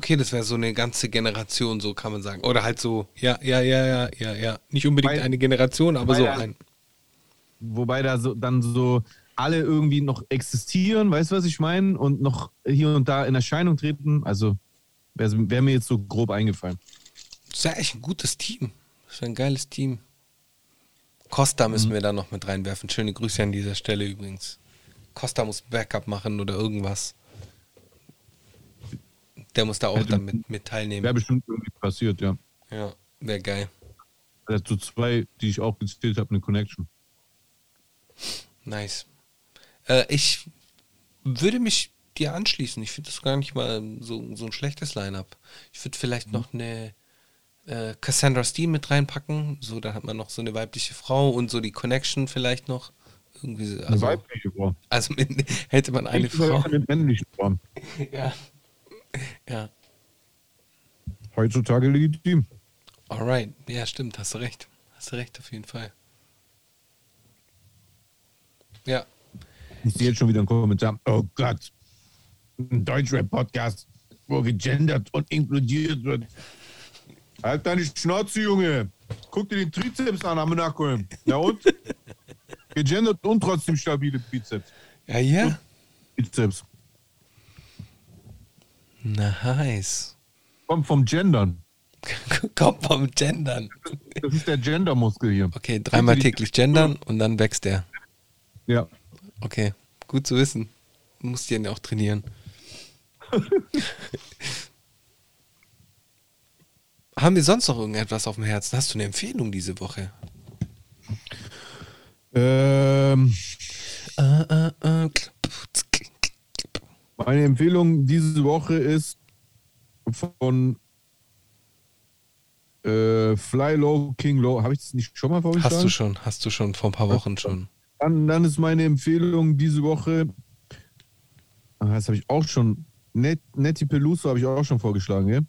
Okay, das wäre so eine ganze Generation, so kann man sagen. Oder halt so, ja, ja, ja, ja, ja, ja. Nicht unbedingt Weil- eine Generation, aber so weil- ein. Wobei da so, dann so alle irgendwie noch existieren, weißt du, was ich meine? Und noch hier und da in Erscheinung treten. Also wäre wär mir jetzt so grob eingefallen. Das ist ja echt ein gutes Team. Das ist ein geiles Team. Costa müssen wir da noch mit reinwerfen. Schöne Grüße an dieser Stelle übrigens. Costa muss Backup machen oder irgendwas. Der muss da auch Hätte- dann mit, mit Wäre teilnehmen. bestimmt irgendwie passiert, ja. Ja, wäre geil. Also zu zwei, die ich auch gezählt habe, eine Connection. Nice. Äh, ich würde mich dir anschließen. Ich finde das gar nicht mal so, so ein schlechtes Line-Up. Ich würde vielleicht noch eine äh, Cassandra Steen mit reinpacken. So, da hat man noch so eine weibliche Frau und so die Connection vielleicht noch. Irgendwie so, Eine also, weibliche Form. also mit, hätte man eine Ich Frau. Eine männliche Form. Ja. Ja. Heutzutage legitim. Alright. Ja, stimmt. Hast du recht. Hast du recht, auf jeden Fall. Ja. Ich sehe jetzt schon wieder einen Kommentar. Oh Gott. Ein Deutschrap-Podcast, wo gegendert und inkludiert wird. Halt deine Schnauze, Junge. Guck dir den Trizeps an am Nacken. Ja und? Gegendert und trotzdem stabile Bizeps. Ja, ja. Bizeps. Nice. Kommt vom Gendern. Kommt vom Gendern. Das ist der Gendermuskel hier. Okay, dreimal täglich gendern und dann wächst er. Ja. Okay, gut zu wissen. Musst ihn ja auch trainieren. Haben wir sonst noch irgendetwas auf dem Herzen? Hast du eine Empfehlung diese Woche? Ähm, Äh, äh, äh. Meine Empfehlung diese Woche ist von äh, Fly Low, King Low. Habe ich das nicht schon mal vorgeschlagen? Hast du schon, hast du schon vor ein paar Wochen schon. Dann, dann ist meine Empfehlung diese Woche, ah, das habe ich auch schon, Net, Nettie Peluso habe ich auch schon vorgeschlagen, gell?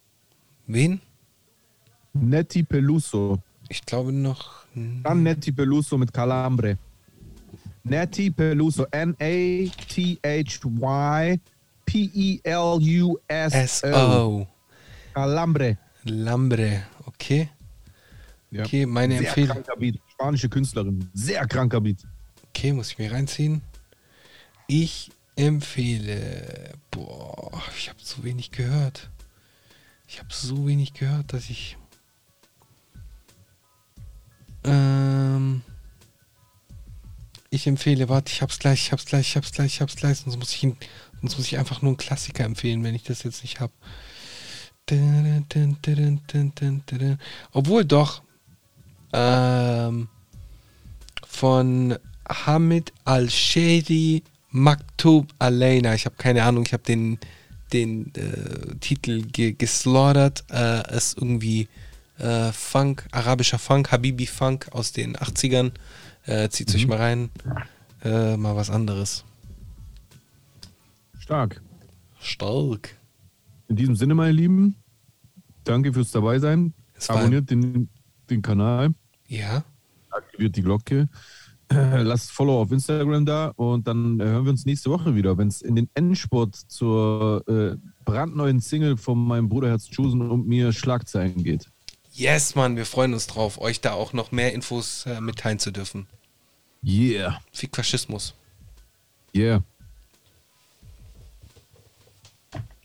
Wen? Nettie Peluso. Ich glaube noch. Dann Nettie Peluso mit Calambre. Nettie Peluso. N-A-T-H-Y P-E-L-U-S-O. S.O. Calambre. Lambre. Okay. Ja. Okay, meine Sehr Empfehlung. kranker Beat. Spanische Künstlerin. Sehr kranker Beat. Okay, muss ich mir reinziehen. Ich empfehle. Boah, ich habe so wenig gehört. Ich habe so wenig gehört, dass ich. Ähm. Ich empfehle, warte, ich hab's gleich, ich hab's gleich, ich hab's gleich, ich hab's gleich, sonst muss ich, ihn, sonst muss ich einfach nur einen Klassiker empfehlen, wenn ich das jetzt nicht hab. Obwohl doch. Ähm, von Hamid Al-Shady Maktub Alaina. Ich habe keine Ahnung, ich habe den, den äh, Titel ge geslaughtert. Äh, ist irgendwie äh, Funk, arabischer Funk, Habibi Funk aus den 80ern. Äh, zieht euch mal rein. Äh, mal was anderes. Stark. Stark. In diesem Sinne, meine Lieben, danke fürs Dabeisein. Es war- Abonniert den, den Kanal, Ja. aktiviert die Glocke, äh, lasst Follow auf Instagram da und dann äh, hören wir uns nächste Woche wieder, wenn es in den Endspurt zur äh, brandneuen Single von meinem Bruder Herz Chosen und mir Schlagzeilen geht. Yes, Mann, wir freuen uns drauf, euch da auch noch mehr Infos äh, mitteilen zu dürfen. Yeah, Fick Faschismus. yeah.